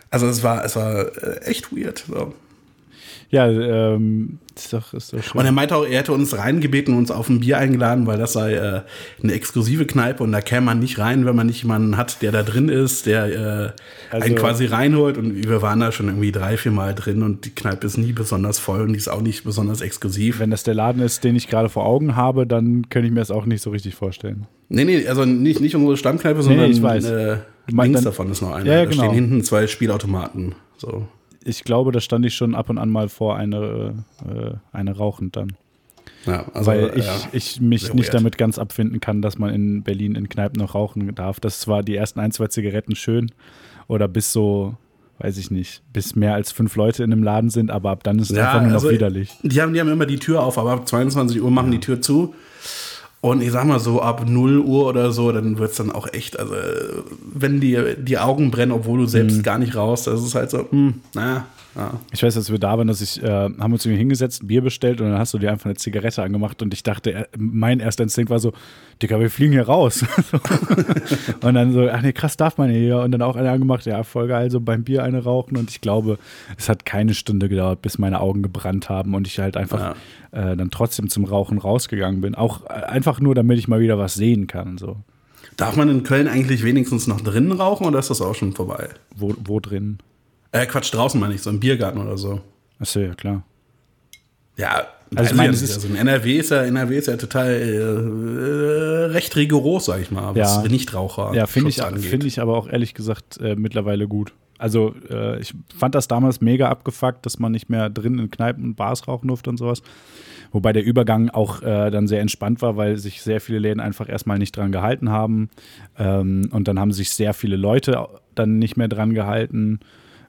also es war, es war äh, echt weird. So. Ja, ähm, ist doch, ist doch schön. Und er meinte auch, er hätte uns reingebeten und uns auf ein Bier eingeladen, weil das sei äh, eine exklusive Kneipe und da käme man nicht rein, wenn man nicht jemanden hat, der da drin ist, der äh, Also- einen quasi reinholt. Und wir waren da schon irgendwie drei, vier Mal drin und die Kneipe ist nie besonders voll und die ist auch nicht besonders exklusiv. Wenn das der Laden ist, den ich gerade vor Augen habe, dann könnte ich mir das auch nicht so richtig vorstellen. Nee, nee, also nicht, nicht unsere Stammkneipe, sondern ich weiß. Äh, links davon ist noch eine. Ja, ja, da genau. stehen hinten zwei Spielautomaten. So. Ich glaube, da stand ich schon ab und an mal vor eine, äh, eine rauchend dann. Ja, also, weil ich, ja. ich mich nicht weird. damit ganz abfinden kann, dass man in Berlin in Kneipen noch rauchen darf. Das zwar die ersten ein, zwei Zigaretten schön oder bis so, weiß ich nicht, bis mehr als fünf Leute in einem Laden sind, aber ab dann ist es Ja, einfach nur noch also, widerlich. Die haben, die haben immer die Tür auf, aber ab 22 Uhr machen die Tür zu. Und ich sag mal so, ab 0 Uhr oder so, dann wird's dann auch echt, also wenn dir die Augen brennen, obwohl du selbst Mhm. gar nicht raus, das ist halt so, hm, na, ja. Ich weiß, als wir da waren, dass ich, äh, haben wir uns irgendwie hingesetzt, ein Bier bestellt und dann hast du dir einfach eine Zigarette angemacht und ich dachte, äh, mein erster Instinkt war so, Digga, wir fliegen hier raus. und dann so, ach nee, krass, darf man hier. Und dann auch eine angemacht, ja, voll geil, so beim Bier eine rauchen und ich glaube, es hat keine Stunde gedauert, bis meine Augen gebrannt haben und ich halt einfach äh, dann trotzdem zum Rauchen rausgegangen bin. Auch äh, einfach nur, damit ich mal wieder was sehen kann, so. Darf man in Köln eigentlich wenigstens noch drinnen rauchen oder ist das auch schon vorbei? Wo, wo drin? Äh, Quatsch, draußen meine ich, so im Biergarten oder so. Achso, ja, klar. Ja, Also ich weiß meine, es ist- also in NRW ist ja, NRW ist ja total äh, recht rigoros, sag ich mal, was Ja. Nichtraucher Ja, finde ich, angeht. find ich aber auch ehrlich gesagt äh, mittlerweile gut. Also äh, ich fand das damals mega abgefuckt, dass man nicht mehr drin in Kneipen und Bars rauchen durfte und sowas. Wobei der Übergang auch äh, dann sehr entspannt war, weil sich sehr viele Läden einfach erstmal nicht dran gehalten haben. Ähm, und dann haben sich sehr viele Leute dann nicht mehr dran gehalten.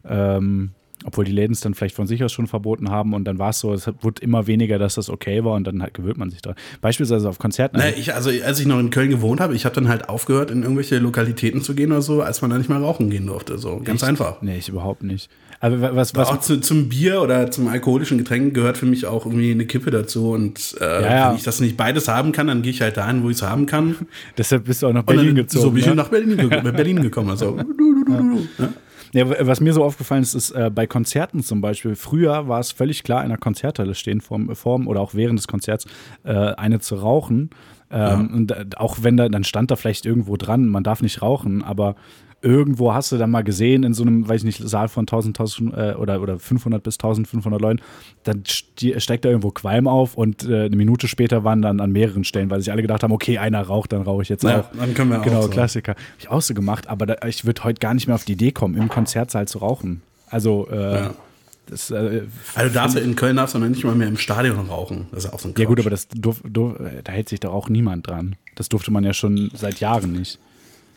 Ähm, obwohl die Läden es dann vielleicht von sich aus schon verboten haben und dann war es so, es wurde immer weniger, dass das okay war und dann halt gewöhnt man sich dran. Beispielsweise auf Konzerten. Na, ich, also als ich noch in Köln gewohnt habe, ich habe dann halt aufgehört, in irgendwelche Lokalitäten zu gehen oder so, als man da nicht mehr rauchen gehen durfte. So ganz einfach. Nee, ich überhaupt nicht. Aber wa- was, was, auch zu, zum Bier oder zum alkoholischen Getränk gehört für mich auch irgendwie eine Kippe dazu. Und äh, Ja, ja. wenn ich das nicht beides haben kann, dann gehe ich halt dahin, wo ich es haben kann. Deshalb bist du auch nach Berlin dann, gezogen. so bin ich ne? nach Berlin, ge Berlin gekommen. Also, du, du, du, du, ja. Ja, was mir so aufgefallen ist, ist äh, bei Konzerten zum Beispiel, früher war es völlig klar, in der Konzerthalle stehen vorm, vorm oder auch während des Konzerts äh, eine zu rauchen. Ähm, Und äh, auch wenn da, dann stand da vielleicht irgendwo dran, man darf nicht rauchen, aber irgendwo hast du dann mal gesehen in so einem, weiß ich nicht, Saal von 1000, 1000 äh, oder, oder 500 bis 1500 Leuten, dann steigt da irgendwo Qualm auf und äh, eine Minute später waren dann an mehreren Stellen, weil sich alle gedacht haben, okay, einer raucht, dann rauche ich jetzt Ja, auch. dann können wir auch Genau, so. Klassiker. Hab ich auch so gemacht, aber da, ich würde heute gar nicht mehr auf die Idee kommen, im Konzertsaal zu rauchen. Also, äh, Ja. das, äh, Also du darfst ja in Köln darfst du noch nicht mal mehr im Stadion rauchen. Das ist ja auch so ein ja gut, Quatsch. aber das durf, durf, da hält sich doch auch niemand dran. Das durfte man ja schon seit Jahren nicht.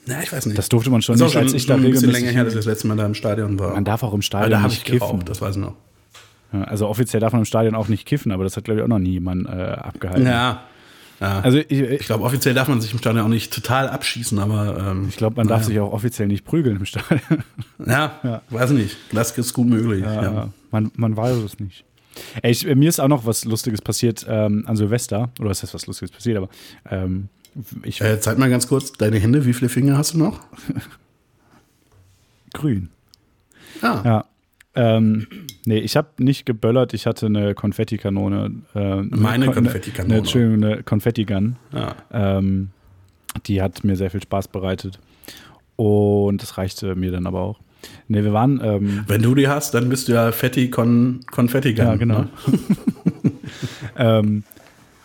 Ja, ich weiß nicht. Das durfte man schon nicht, schon, als ich schon da ein bisschen länger her, dass ich das letzte Mal da im Stadion war. Man darf auch im aber Stadion da habe nicht ich kiffen. geraucht, das weiß ich noch. Ja, Also offiziell darf man im Stadion auch nicht kiffen, aber das hat, glaube ich, auch noch nie jemand äh, abgehalten. Ja. ja. Also ich, ich ich, glaube, offiziell darf man sich im Stadion auch nicht total abschießen, aber ähm, ich glaube, man darf sich auch offiziell nicht prügeln im Stadion. ja, weiß nicht. Das ist gut möglich. Ja, Ja. Man, man weiß es nicht. Ey, ich, mir ist auch noch was Lustiges passiert ähm, an Silvester. Oder was heißt was Lustiges passiert, aber ähm, ich Äh, zeig mal ganz kurz deine Hände. Wie viele Finger hast du noch? grün. Ah, Ja. Ähm, nee, ich habe nicht geböllert, ich hatte eine Konfettikanone. Äh, Meine Kon- Konfettikanone. Eine, Entschuldigung, eine Konfettigun. ja. Ähm, die hat mir sehr viel Spaß bereitet. Und das reichte mir dann aber auch. Nee, wir waren. Ähm, Wenn du die hast, dann bist du ja Fetti Kon Konfetti. ja, genau. Ne? ähm,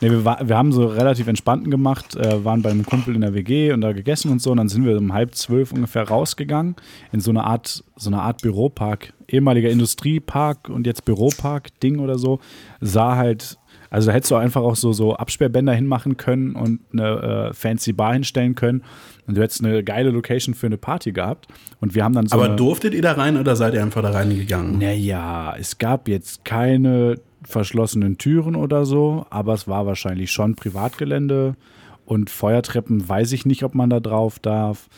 nee, wir, war, wir haben so relativ entspannten gemacht, äh, waren bei einem Kumpel in der WG und da gegessen und so. Und dann sind wir um halb zwölf ungefähr rausgegangen in so eine Art, so eine Art Büropark, ehemaliger Industriepark und jetzt Büropark-Ding oder so. Sah halt. Also da hättest du einfach auch so, so Absperrbänder hinmachen können und eine äh, fancy Bar hinstellen können. Und du hättest eine geile Location für eine Party gehabt. Und wir haben dann so Aber durftet ihr da rein oder seid ihr einfach da reingegangen? naja, es gab jetzt keine verschlossenen Türen oder so, aber es war wahrscheinlich schon Privatgelände und Feuertreppen weiß ich nicht, ob man da drauf darf.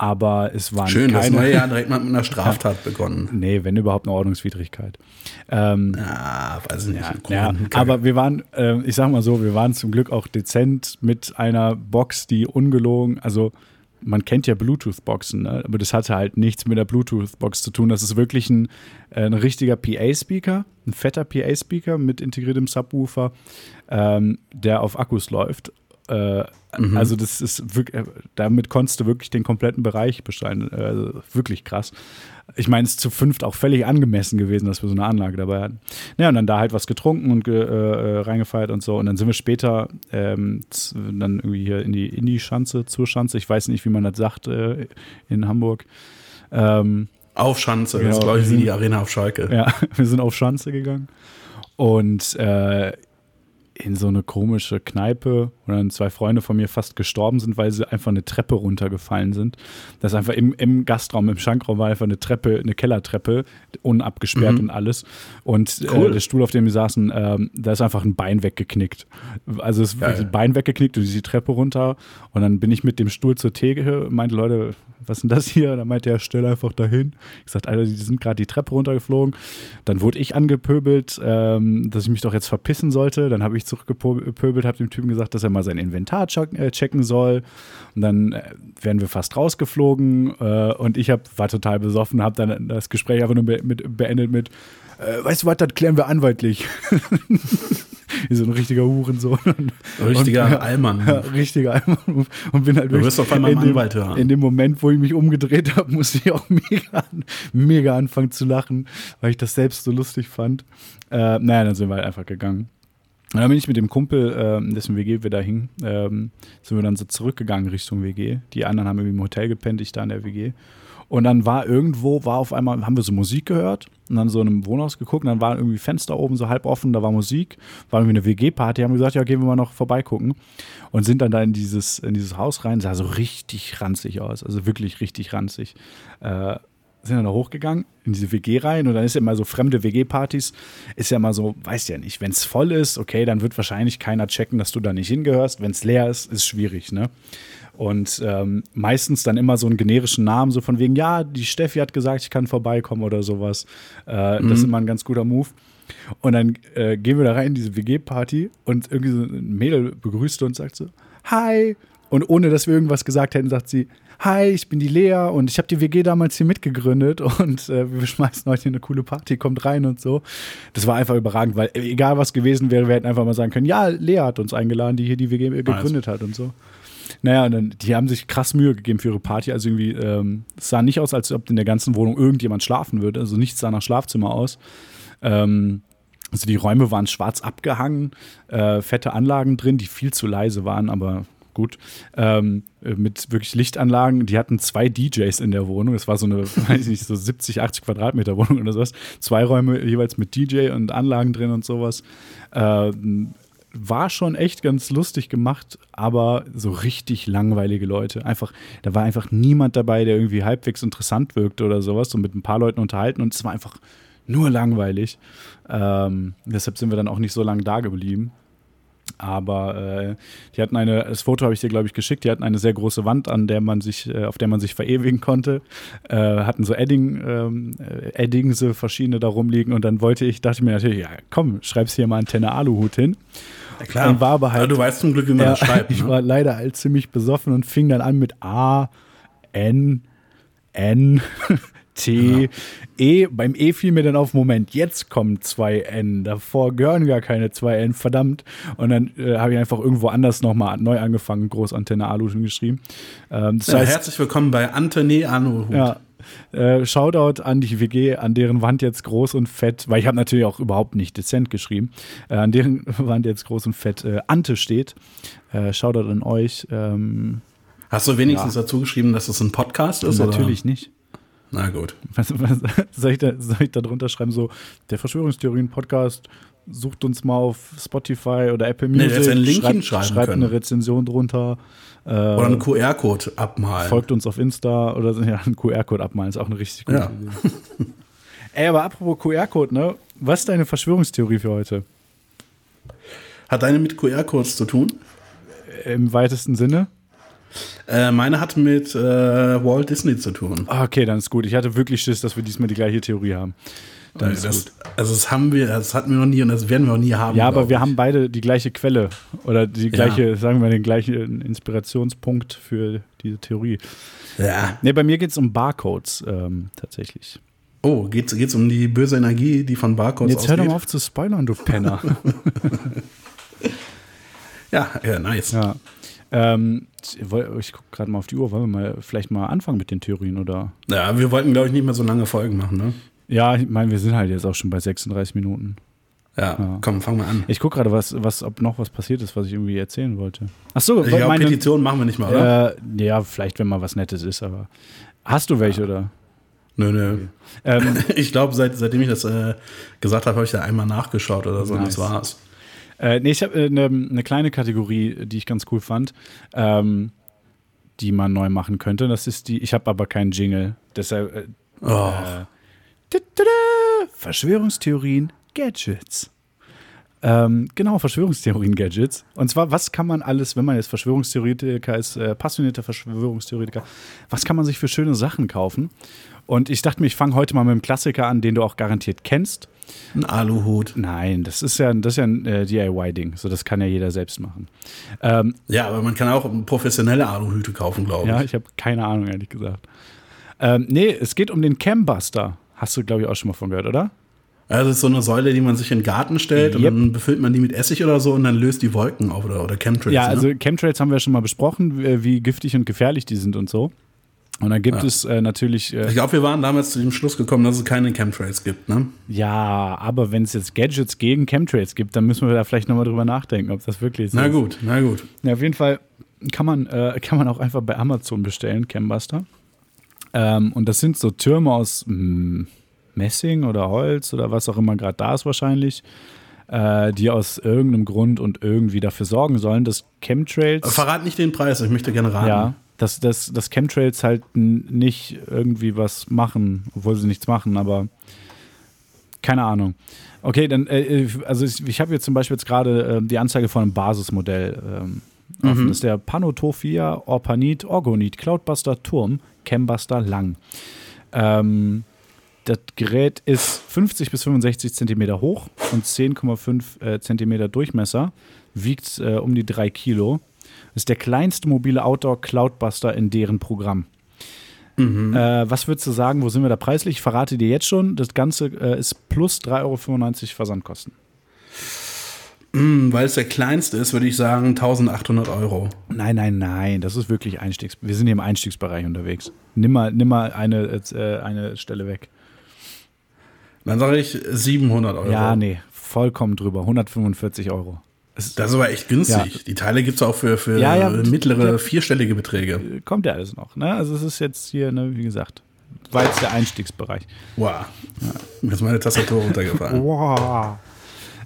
Aber es waren Schön, das keine. neue Jahr direkt mal mit einer Straftat begonnen. Nee, wenn überhaupt eine Ordnungswidrigkeit. Ähm, Ja, weiß ich nicht. ja, aber wir waren, äh, ich sag mal so, wir waren zum Glück auch dezent mit einer Box, die ungelogen, also man kennt ja Bluetooth-Boxen, ne? aber das hatte halt nichts mit der Bluetooth-Box zu tun. Das ist wirklich ein, äh, ein richtiger PA-Speaker, ein fetter PA-Speaker mit integriertem Subwoofer, ähm, der auf Akkus läuft. Äh, mhm. Also das ist wirklich, äh, damit konntest du wirklich den kompletten Bereich beschreiben. Also wirklich krass. Ich meine, es ist zu fünft auch völlig angemessen gewesen, dass wir so eine Anlage dabei hatten. Ja, und dann da halt was getrunken und ge, äh, reingefeiert und so. Und dann sind wir später ähm, dann irgendwie hier in die, in die Schanze, zur Schanze. Ich weiß nicht, wie man das sagt äh, in Hamburg. Ähm, auf Schanze, genau, das ist, glaube ich, wie die Arena auf Schalke. Ja, wir sind auf Schanze gegangen. Und äh, in so eine komische Kneipe, wo dann zwei Freunde von mir fast gestorben sind, weil sie einfach eine Treppe runtergefallen sind. Das ist einfach im, im Gastraum, im Schankraum war einfach eine Treppe, eine Kellertreppe, unabgesperrt mhm. und alles. Und äh, cool. äh, der Stuhl, auf dem wir saßen, äh, da ist einfach ein Bein weggeknickt. Also es ist ein Bein weggeknickt und die Treppe runter. Und dann bin ich mit dem Stuhl zur Theke, meinte, Leute, was ist denn das hier? Da meinte er, stell einfach dahin. Ich sagte, Alter, die sind gerade die Treppe runtergeflogen. Dann wurde ich angepöbelt, ähm, dass ich mich doch jetzt verpissen sollte. Dann habe ich zurückgepöbelt, habe dem Typen gesagt, dass er mal sein Inventar äh, checken soll. Und dann äh, werden wir fast rausgeflogen. Äh, und ich hab, war total besoffen, habe dann das Gespräch einfach nur be mit, beendet mit, weißt du was, das klären wir anwaltlich. wie so ein richtiger Hurensohn. Richtiger und, Allmann. Ja, richtiger Allmann. Und bin halt du wirst auf einmal in, Anwalt hören. in dem Moment, wo ich mich umgedreht habe, musste ich auch mega, mega anfangen zu lachen, weil ich das selbst so lustig fand. Äh, naja, dann sind wir halt einfach gegangen. Und dann bin ich mit dem Kumpel, äh, dessen WG wir da hingen, ähm, sind wir dann so zurückgegangen Richtung WG. Die anderen haben irgendwie im Hotel gepennt, ich da in der WG. Und dann war irgendwo, war auf einmal, haben wir so Musik gehört und dann so in einem Wohnhaus geguckt und dann waren irgendwie Fenster oben so halb offen, da war Musik, war irgendwie eine WG-Party, haben gesagt, ja, gehen wir mal noch vorbeigucken und sind dann da in dieses, in dieses Haus rein, sah so richtig ranzig aus, also wirklich richtig ranzig. Äh, sind dann da hochgegangen in diese WG rein und dann ist ja immer so fremde WG-Partys, ist ja immer so, weiß ja nicht, wenn es voll ist, okay, dann wird wahrscheinlich keiner checken, dass du da nicht hingehörst. Wenn es leer ist, ist schwierig, ne? Und ähm, meistens dann immer so einen generischen Namen, so von wegen, ja, die Steffi hat gesagt, ich kann vorbeikommen oder sowas. Äh, mhm. Das ist immer ein ganz guter Move. Und dann äh, gehen wir da rein in diese WG-Party und irgendwie so ein Mädel begrüßt uns und sagt so, hi. Und ohne dass wir irgendwas gesagt hätten, sagt sie, hi, ich bin die Lea und ich habe die WG damals hier mitgegründet und äh, wir schmeißen heute eine coole Party, kommt rein und so. Das war einfach überragend, weil egal was gewesen wäre, wir hätten einfach mal sagen können, ja, Lea hat uns eingeladen, die hier die WG gegründet hat und so. Naja, und dann, die haben sich krass Mühe gegeben für ihre Party. Also irgendwie, ähm, es sah nicht aus, als ob in der ganzen Wohnung irgendjemand schlafen würde. Also nichts sah nach Schlafzimmer aus. Ähm, also die Räume waren schwarz abgehangen, äh, fette Anlagen drin, die viel zu leise waren, aber gut. Ähm, mit wirklich Lichtanlagen. Die hatten zwei DJs in der Wohnung. Es war so eine, weiß ich nicht, so 70, 80 Quadratmeter Wohnung oder sowas. Zwei Räume jeweils mit DJ und Anlagen drin und sowas. Ähm, war schon echt ganz lustig gemacht, aber so richtig langweilige Leute. Einfach, da war einfach niemand dabei, der irgendwie halbwegs interessant wirkte oder sowas und mit ein paar Leuten unterhalten und es war einfach nur langweilig. Ähm, deshalb sind wir dann auch nicht so lange da geblieben. Aber äh, die hatten eine, das Foto habe ich dir, glaube ich, geschickt, die hatten eine sehr große Wand, an der man sich, äh, auf der man sich verewigen konnte. Äh, hatten so Edding, ähm, äh, Eddingse verschiedene da rumliegen und dann wollte ich, dachte ich mir natürlich, ja komm, schreib's hier mal Antenne Aluhut hin. Ja, klar. Und war aber halt, aber du weißt zum Glück, wie man ja, das schreibt. Ich ne? war leider halt ziemlich besoffen und fing dann an mit A, N, N, T, ja. E. Beim E fiel mir dann auf, Moment, jetzt kommen zwei N. Davor gehören gar keine zwei N, verdammt. Und dann äh, habe ich einfach irgendwo anders nochmal neu angefangen, Großantenne Alu geschrieben. Ähm, das ja, heißt, herzlich willkommen bei Antenne Alu. Ja, äh, Shoutout an die WG, an deren Wand jetzt groß und fett, weil ich habe natürlich auch überhaupt nicht dezent geschrieben, äh, an deren Wand jetzt groß und fett äh, Ante steht. Äh, Shoutout an euch. Ähm, Hast du wenigstens ja. dazu geschrieben, dass es ein Podcast ist? Natürlich oder? nicht. Na gut. Was, was, soll, ich da, soll ich da drunter schreiben, so der Verschwörungstheorien-Podcast sucht uns mal auf Spotify oder Apple Music. Nee, jetzt einen Link schreibt, schreibt können. eine Rezension drunter. Äh, oder einen QR-Code abmalen. Folgt uns auf Insta oder ja, einen QR-Code abmalen ist auch eine richtig gute ja. Idee. Ey, aber apropos QR-Code, ne? Was ist deine Verschwörungstheorie für heute? Hat deine mit QR-Codes zu tun? Im weitesten Sinne? Äh, meine hat mit äh, Walt Disney zu tun. Ah, okay, dann ist gut. Ich hatte wirklich Schiss, dass wir diesmal die gleiche Theorie haben. Dann ist das, gut. also das haben wir, das hatten wir noch nie und das werden wir auch nie haben. Ja, aber wir ich. haben beide die gleiche Quelle oder die gleiche, sagen wir, den gleichen Inspirationspunkt für diese Theorie. Ja. Ne, bei mir geht es um Barcodes ähm, tatsächlich. Oh, geht's, geht's um die böse Energie, die von Barcodes Jetzt hör doch mal auf zu spoilern, du Penner. Ja, ja, nice. ja. Ähm, ich gucke gerade mal auf die Uhr. Wollen wir mal vielleicht mal anfangen mit den Theorien oder? Ja, wir wollten, glaube ich, nicht mehr so lange Folgen machen, ne? Ja, ich meine, wir sind halt jetzt auch schon bei 36 Minuten. Ja, Ja. komm, fang mal an. Ich gucke gerade, was, was, ob noch was passiert ist, was ich irgendwie erzählen wollte. Ach so, Ich glaube, meine, Petition machen wir nicht mehr, oder? äh, ja, vielleicht, wenn mal was Nettes ist, aber hast du welche oder? Nö, nö. Ähm, Ich glaube, seit, seitdem ich das äh, gesagt habe, habe ich da einmal nachgeschaut oder so und Nice. das war's. Äh, nee, ich habe eine äh, ne kleine Kategorie, die ich ganz cool fand, ähm, die man neu machen könnte. Das ist die, ich habe aber keinen Jingle. Deshalb, äh, Oh, Verschwörungstheorien, Gadgets. Ähm, genau, Verschwörungstheorien, Gadgets. Und zwar, was kann man alles, wenn man jetzt Verschwörungstheoretiker ist, äh, passionierter Verschwörungstheoretiker, was kann man sich für schöne Sachen kaufen? Und ich dachte mir, ich fange heute mal mit einem Klassiker an, den du auch garantiert kennst. ein Aluhut. Nein, das ist ja, das ist ja ein äh, DIY-Ding. So, das kann ja jeder selbst machen. Ähm, Ja, aber man kann auch professionelle Aluhüte kaufen, glaube ja, ich. ich habe keine Ahnung, ehrlich gesagt. Ähm, nee, es geht um den Cambuster. Hast du, glaube ich, auch schon mal von gehört, oder? Also es ist so eine Säule, die man sich in den Garten stellt Yep. und dann befüllt man die mit Essig oder so und dann löst die Wolken auf oder, oder Chemtrails. Ja, ne? also Chemtrails haben wir schon mal besprochen, wie, wie giftig und gefährlich die sind und so. Und dann gibt Ja. es äh, natürlich, äh, Ich glaube, wir waren damals zu dem Schluss gekommen, dass es keine Chemtrails gibt, ne? ja, aber wenn es jetzt Gadgets gegen Chemtrails gibt, dann müssen wir da vielleicht nochmal drüber nachdenken, ob das wirklich so Na ist. gut, na gut. Ja, auf jeden Fall kann man, äh, kann man auch einfach bei Amazon bestellen, Cambuster. Ähm, und das sind so Türme aus mm, Messing oder Holz oder was auch immer gerade da ist wahrscheinlich, äh, die aus irgendeinem Grund und irgendwie dafür sorgen sollen, dass Chemtrails. Verrat nicht den Preis, ich möchte gerne raten. Ja, dass, dass, dass Chemtrails halt nicht irgendwie was machen, obwohl sie nichts machen, aber keine Ahnung. Okay, dann, äh, also ich, ich habe jetzt zum Beispiel jetzt gerade äh, die Anzeige von einem Basismodell ähm, offen. Das ist der Panotophia Orpanit Orgonit Cloudbuster Turm Cambuster Lang. Ähm, das Gerät ist 50 bis 65 Zentimeter hoch und 10,5 äh, Zentimeter Durchmesser, wiegt äh, um die 3 Kilo. Ist der kleinste mobile Outdoor-Cloudbuster in deren Programm. Äh, was würdest du sagen, wo sind wir da preislich? Ich verrate dir jetzt schon, das Ganze äh, ist plus 3,95 Euro Versandkosten. Hm, Weil es der kleinste ist, würde ich sagen 1800 Euro. Nein, nein, nein, das ist wirklich Einstiegs. Wir sind hier im Einstiegsbereich unterwegs. Nimm mal, nimm mal eine, äh, eine Stelle weg. Dann sage ich 700 Euro. Ja, nee, vollkommen drüber. 145 Euro. Das ist aber echt günstig. Ja. Die Teile gibt es auch für, für Ja, ja, mittlere ja. vierstellige Beträge. kommt ja alles noch. Ne? Also es ist jetzt hier, ne, wie gesagt, war jetzt der Einstiegsbereich. Wow. Mir ist meine Tastatur runtergefallen. Wow.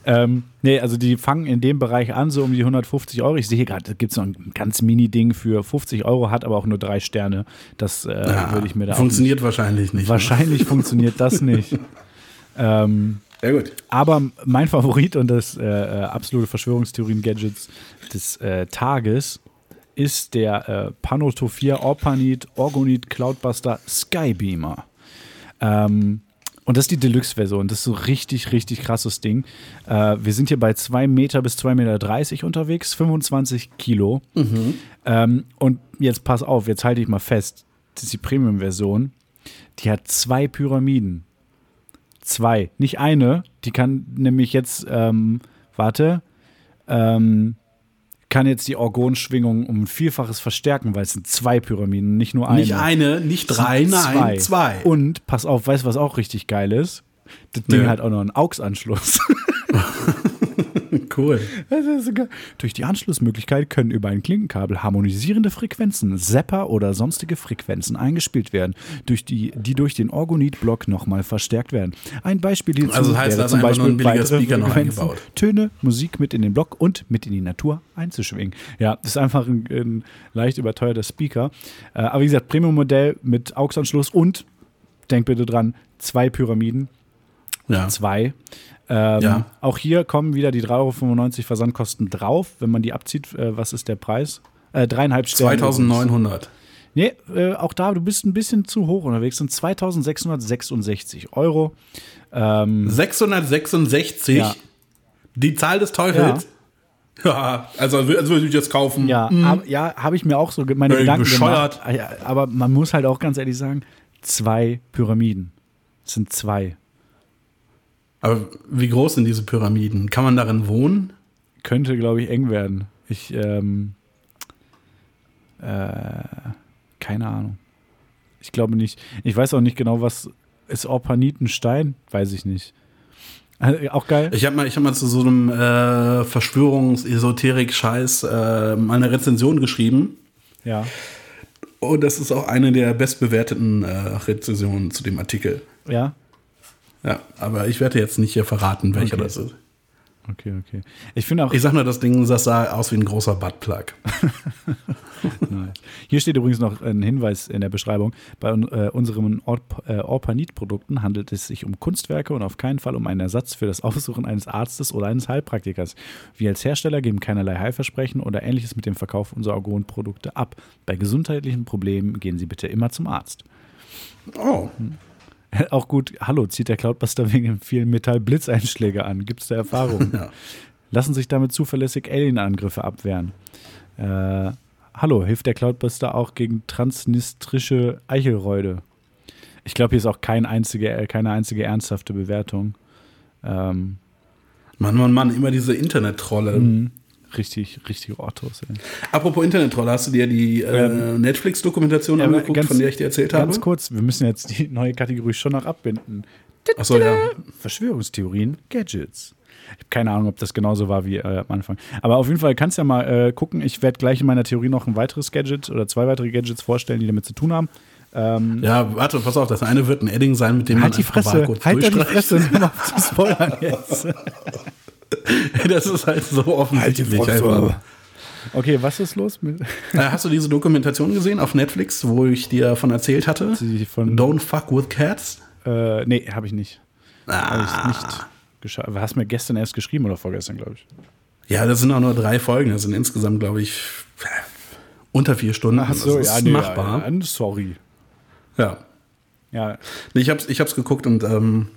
Ähm, nee, also die fangen in dem Bereich an, so um die 150 Euro. Ich sehe hier gerade, da gibt es noch ein ganz Mini-Ding für 50 Euro, hat aber auch nur drei Sterne. Das äh, Ja, würde ich mir da Funktioniert wahrscheinlich auch nicht. nicht. Wahrscheinlich funktioniert das nicht. Ähm? Ja, gut. aber mein Favorit und das äh, äh, absolute Verschwörungstheorien-Gadgets des äh, Tages ist der äh, Panotophia Orpanit Orgonit Cloudbuster Skybeamer. Ähm, und das ist die Deluxe-Version. Das ist so richtig, richtig krasses Ding. Äh, wir sind hier bei 2 Meter bis 2,30 Meter unterwegs, 25 Kilo. Ähm, und jetzt pass auf, jetzt halte ich mal fest. Das ist die Premium-Version. Die hat zwei Pyramiden. Zwei. Nicht eine. Die kann nämlich jetzt, ähm, warte, ähm, kann jetzt die Orgonschwingung um ein Vielfaches verstärken, weil es sind zwei Pyramiden, nicht nur eine. Nicht eine, nicht drei, nein, zwei. Und pass auf, weißt du, was auch richtig geil ist? Das Ding Nö. hat auch noch einen AUX-Anschluss. cool. Durch die Anschlussmöglichkeit können über ein Klinkenkabel harmonisierende Frequenzen, Zapper oder sonstige Frequenzen eingespielt werden, durch die, die durch den Orgonit-Block nochmal verstärkt werden. Ein Beispiel hierzu Also heißt, wäre zum Beispiel nur ein billiger weitere Speaker noch Frequenzen, eingebaut. Töne, Musik mit in den Block und mit in die Natur einzuschwingen. Ja, das ist einfach ein, ein leicht überteuerter Speaker. Äh, aber wie gesagt, Premium-Modell mit AUX-Anschluss und, denk bitte dran, zwei Pyramiden Ja. zwei. Ähm, Ja. Auch hier kommen wieder die 3,95 Euro Versandkosten drauf, wenn man die abzieht. Äh, was ist der Preis? Äh, dreieinhalb Sterne. 2900. Nee, äh, auch da, du bist ein bisschen zu hoch unterwegs, sind 2666 Euro. Ähm, 666? Ja. Die Zahl des Teufels? Ja, also als würde ich jetzt kaufen. ja, ab, ja habe ich mir auch so meine Ey, Gedanken bescheuert. gemacht. Ja, Aber man muss halt auch ganz ehrlich sagen, zwei Pyramiden. Es sind zwei. Aber wie groß sind diese Pyramiden? Kann man darin wohnen? Könnte, glaube ich, eng werden. Ich, ähm, äh, keine Ahnung. Ich glaube nicht. Ich weiß auch nicht genau, was ist Orpanitenstein? Weiß ich nicht. Auch geil. Ich habe mal, ich hab mal zu so einem äh, Verschwörungs-Esoterik-Scheiß äh, mal eine Rezension geschrieben. Ja. Und das ist auch eine der bestbewerteten äh, Rezensionen zu dem Artikel. Ja. Ja, aber ich werde jetzt nicht hier verraten, welcher Okay. das ist. Okay, okay. Ich finde auch, Ich sag nur, das Ding das sah aus wie ein großer Buttplug. Nice. Hier steht übrigens noch ein Hinweis in der Beschreibung. Bei äh, unseren Orp äh, Orpanit-Produkten handelt es sich um Kunstwerke und auf keinen Fall um einen Ersatz für das Aussuchen eines Arztes oder eines Heilpraktikers. Wir als Hersteller geben keinerlei Heilversprechen oder ähnliches mit dem Verkauf unserer Orgonprodukte ab. Bei gesundheitlichen Problemen gehen Sie bitte immer zum Arzt. Oh, Auch gut, hallo, zieht der Cloudbuster wegen vielen Metall-Blitzeinschläge an. Gibt es da Erfahrungen? ja. lassen sich damit zuverlässig Alien-Angriffe abwehren. Äh, hallo, hilft der Cloudbuster auch gegen transnistrische Eichelräude? Ich glaube, hier ist auch kein einzige, äh, keine einzige ernsthafte Bewertung. Ähm, Mann, Mann, Mann, immer diese Internet-Trolle. mh, richtig, richtig Ortos. Ey. Apropos Internet-Trolle, hast du dir die äh, Netflix-Dokumentation Ja, angeguckt, ganz- von der ich dir erzählt habe? Ganz kurz, wir müssen jetzt die neue Kategorie schon noch abbinden. Achso, ja. Verschwörungstheorien, Gadgets. Ich habe keine Ahnung, ob das genauso war wie äh, am Anfang. Aber auf jeden Fall kannst du ja mal äh, gucken. Ich werde gleich in meiner Theorie noch ein weiteres Gadget oder zwei weitere Gadgets vorstellen, die damit zu tun haben. Ähm, Ja, warte, pass auf, das eine wird ein Edding sein, mit dem man halt die einfach Fresse, halt die. Fresse, auf zu spoilern jetzt. Das ist halt so offensichtlich. einfach. Okay, was ist los mit Äh, hast du diese Dokumentation gesehen auf Netflix, wo ich dir davon erzählt hatte? die von Don't fuck with cats? äh, Nee, habe ich nicht. Habe ich Ah. nicht geschaut. Hast mir gestern erst geschrieben oder vorgestern, glaube ich. Ja, das sind auch nur drei Folgen. Das sind insgesamt, glaube ich, unter vier Stunden. Ach so, das ja, ist nee, machbar. Ja, sorry. Ja. Ja, Nee, Ich hab's, ich hab's geguckt und ähm,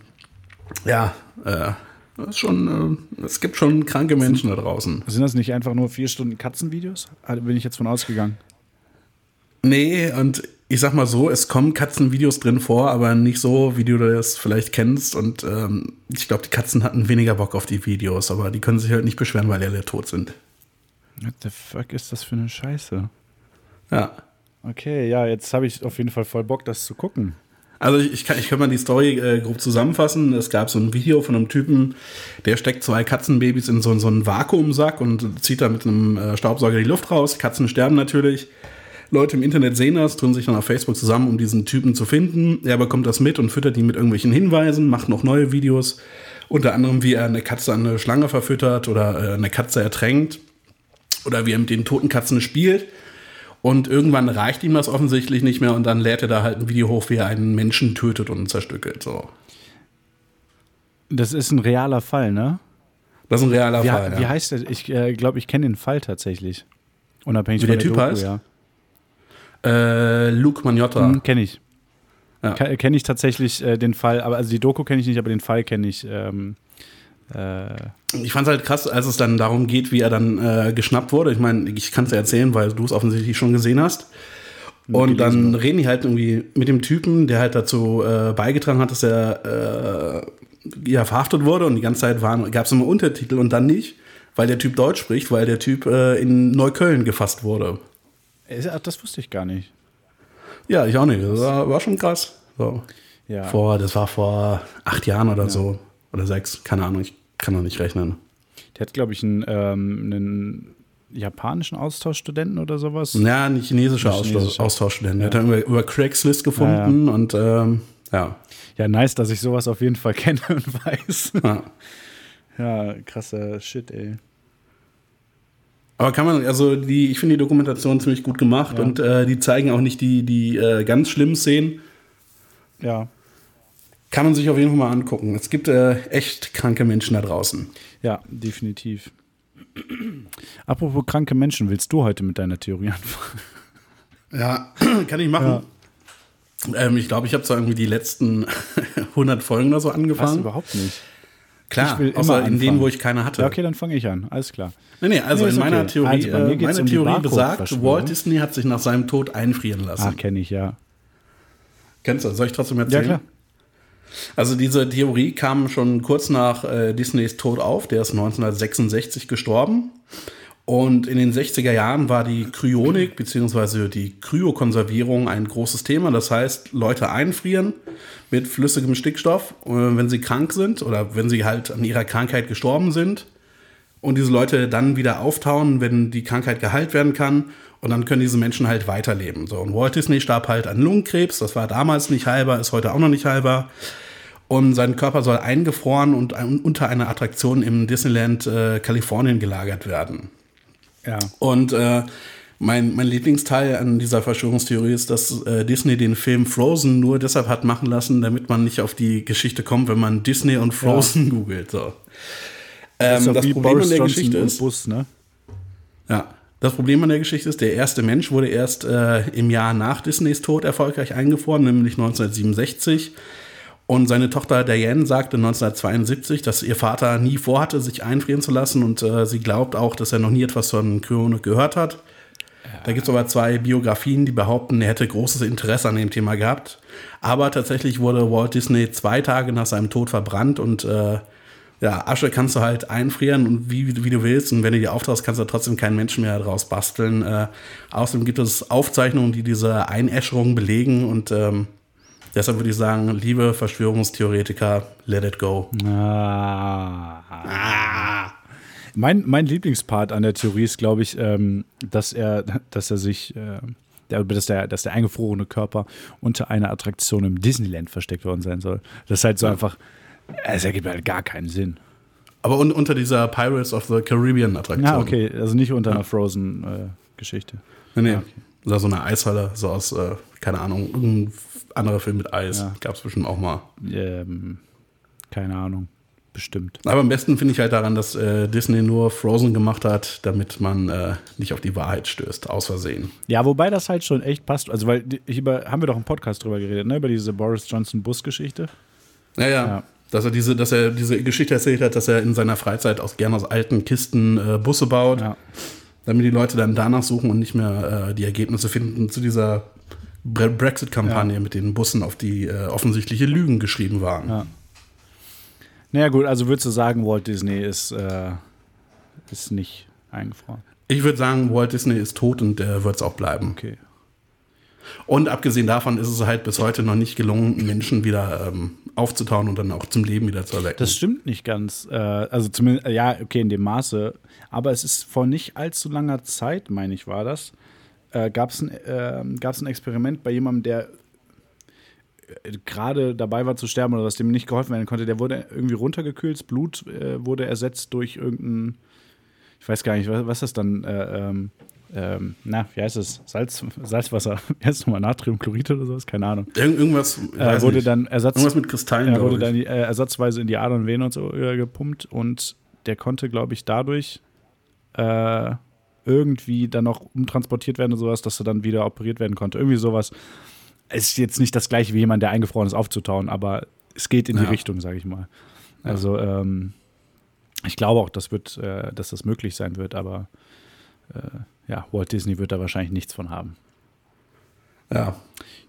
ja, äh, das ist schon, äh, es gibt schon kranke Menschen da draußen. sind das nicht einfach nur vier Stunden Katzenvideos? Da bin ich jetzt von ausgegangen. Nee, und ich sag mal so, es kommen Katzenvideos drin vor, aber nicht so, wie du das vielleicht kennst. Und ähm, ich glaube, die Katzen hatten weniger Bock auf die Videos, aber die können sich halt nicht beschweren, weil die alle tot sind. What the fuck ist das für eine Scheiße? Ja. Okay, ja, jetzt habe ich auf jeden Fall voll Bock, das zu gucken. Also ich, ich kann, ich kann mal die Story äh, grob zusammenfassen. Es gab so ein Video von einem Typen, der steckt zwei Katzenbabys in so, so einen Vakuumsack und zieht da mit einem äh, Staubsauger die Luft raus. Katzen sterben natürlich. Leute im Internet sehen das, tun sich dann auf Facebook zusammen, um diesen Typen zu finden. Er bekommt das mit und füttert die mit irgendwelchen Hinweisen, macht noch neue Videos. Unter anderem, wie er eine Katze an eine Schlange verfüttert oder äh, eine Katze ertränkt. Oder wie er mit den toten Katzen spielt. Und irgendwann reicht ihm das offensichtlich nicht mehr und dann lädt er da halt ein Video hoch, wie er einen Menschen tötet und zerstückelt. So. Das ist ein realer Fall, ne? Das ist ein realer Wie, Fall. wie ja. heißt der? Ich äh, glaube, ich kenne den Fall tatsächlich. Unabhängig Wie von der Typ Doku, heißt? Ja. Äh, Luke Magnotta. Hm, kenne ich. Ja. Ke- Kenne ich tatsächlich äh, den Fall, aber also die Doku kenne ich nicht, aber den Fall kenne ich. Ähm, äh, Ich fand es halt krass, als es dann darum geht, wie er dann äh, geschnappt wurde. Ich meine, ich kann es dir erzählen, weil du es offensichtlich schon gesehen hast. Und dann reden die halt irgendwie mit dem Typen, der halt dazu äh, beigetragen hat, dass er äh, ja, verhaftet wurde. Und die ganze Zeit gab es immer Untertitel und dann nicht, weil der Typ Deutsch spricht, weil der Typ äh, in Neukölln gefasst wurde. ach, das wusste ich gar nicht. Ja, ich auch nicht. Das war, war schon krass. So. Ja. Vor, das war vor acht Jahren oder so. Oder sechs, keine Ahnung, ich kann noch nicht rechnen. Der hat, glaube ich, einen, ähm, einen japanischen Austauschstudenten oder sowas. Ja, ein chinesischer Ein Austausch, chinesischer. Austauschstudent. Der hat dann über, über Craigslist gefunden und ähm, ja. Ja, nice, dass ich sowas auf jeden Fall kenne und weiß. ja. ja, krasser Shit, ey. Aber kann man, also die, ich finde die Dokumentation ziemlich gut gemacht Ja. und äh, die zeigen auch nicht die, die äh, ganz schlimmen Szenen. Ja. Kann man sich auf jeden Fall mal angucken. Es gibt äh, echt kranke Menschen da draußen. Ja, definitiv. Apropos kranke Menschen, willst du heute mit deiner Theorie anfangen? Ja, kann ich machen. Ähm, ich glaube, ich habe zwar irgendwie die letzten 100 Folgen oder so Was angefangen. überhaupt nicht. Klar, Ich will immer außer in denen, anfangen. wo ich keine hatte. Ja, okay, dann fange ich an. Alles klar. Nee, nee, also Nee, in meiner okay. Theorie, Also äh, meine um Theorie besagt. Walt Disney hat sich nach seinem Tod einfrieren lassen. Ach, kenne ich, ja. Kennst du? Soll ich trotzdem Ja, erzählen? klar. Also diese Theorie kam schon kurz nach äh, Disneys Tod auf. Der ist 1966 gestorben. Und in den 60er Jahren war die Kryonik bzw. die Kryokonservierung ein großes Thema. Das heißt, Leute einfrieren mit flüssigem Stickstoff, äh, wenn sie krank sind oder wenn sie halt an ihrer Krankheit gestorben sind. Und diese Leute dann wieder auftauen, wenn die Krankheit geheilt werden kann. Und dann können diese Menschen halt weiterleben. So, und Walt Disney starb halt an Lungenkrebs. Das war damals nicht heilbar, ist heute auch noch nicht heilbar. Und sein Körper soll eingefroren und unter einer Attraktion im Disneyland äh, Kalifornien gelagert werden. Ja. Und äh, mein, mein Lieblingsteil an dieser Verschwörungstheorie ist, dass äh, Disney den Film Frozen nur deshalb hat machen lassen, damit man nicht auf die Geschichte kommt, wenn man Disney und Frozen googelt. So. Ähm, das wie Problem Boris an der Johnson Geschichte ist, Bus, ne? ja, das Problem an der Geschichte ist, der erste Mensch wurde erst äh, im Jahr nach Disneys Tod erfolgreich eingefroren, nämlich 1967. Und seine Tochter Diane sagte 1972, dass ihr Vater nie vorhatte, sich einfrieren zu lassen und äh, sie glaubt auch, dass er noch nie etwas von Kryonik gehört hat. Da gibt es aber zwei Biografien, die behaupten, er hätte großes Interesse an dem Thema gehabt. Aber tatsächlich wurde Walt Disney zwei Tage nach seinem Tod verbrannt und äh, ja, Asche kannst du halt einfrieren und wie, wie du willst. Und wenn du die auftauchst, kannst du trotzdem keinen Menschen mehr daraus basteln. Äh, außerdem gibt es Aufzeichnungen, die diese Einäscherung belegen. Und ähm, deshalb würde ich sagen, liebe Verschwörungstheoretiker, let it go. Ah. Mein, mein Lieblingspart an der Theorie ist, glaube ich, ähm, dass er, dass er sich, äh, der, dass, der, dass der eingefrorene Körper unter einer Attraktion im Disneyland versteckt worden sein soll. Das ist halt so einfach, es ergibt halt gar keinen Sinn. Aber un unter dieser Pirates of the Caribbean Attraktion. Ja, okay, also nicht unter einer Frozen-Geschichte. Nee, nee. Oder so eine Eishalle, so aus, äh, keine Ahnung, irgendein anderer Film mit Eis. Ja. Gab es bestimmt auch mal. ähm, keine Ahnung, bestimmt. Aber am besten finde ich halt daran, dass äh, Disney nur Frozen gemacht hat, damit man äh, nicht auf die Wahrheit stößt, aus Versehen. Ja, wobei das halt schon echt passt. Also, weil über, haben wir doch im Podcast drüber geredet, ne? Über diese Boris Johnson Bus-Geschichte. Ja, ja. Ja. Dass er diese, dass er diese Geschichte erzählt hat, dass er in seiner Freizeit aus gerne aus alten Kisten äh, Busse baut, Ja. damit die Leute dann danach suchen und nicht mehr äh, die Ergebnisse finden zu dieser Bre Brexit-Kampagne mit den Bussen, auf die äh, offensichtliche Lügen geschrieben waren. Ja. Naja, gut, also würdest du sagen, Walt Disney ist, äh, ist nicht eingefroren. Ich würde sagen, Walt Disney ist tot und der wird es auch bleiben. Okay. Und abgesehen davon ist es halt bis heute noch nicht gelungen, Menschen wieder ähm, aufzutauen und dann auch zum Leben wieder zu erwecken. Das stimmt nicht ganz. Äh, also zumindest, ja, okay, in dem Maße. Aber es ist vor nicht allzu langer Zeit, meine ich, war das, äh, gab es ein, äh, ein Experiment bei jemandem, der äh, gerade dabei war zu sterben oder was dem nicht geholfen werden konnte. Der wurde irgendwie runtergekühlt, das Blut äh, wurde ersetzt durch irgendein, ich weiß gar nicht, was, was das dann, äh, ähm, ähm, na, wie heißt es? Salz, Salzwasser, es nochmal? Natriumchlorid oder sowas? Keine Ahnung. Irgend, irgendwas, Äh, wurde nicht. dann Ersatz, irgendwas mit Kristallen, er wurde dann die, äh, ersatzweise in die Adern und Venen und so äh, gepumpt und der konnte, glaube ich, dadurch äh, irgendwie dann noch umtransportiert werden und sowas, dass er dann wieder operiert werden konnte. Irgendwie sowas. Es ist jetzt nicht das gleiche wie jemand, der eingefroren ist, aufzutauen, aber es geht in die Ja. Richtung, sage ich mal. Also ähm, ich glaube auch, das wird, äh, dass das möglich sein wird, aber äh, ja, Walt Disney wird da wahrscheinlich nichts von haben. Ja.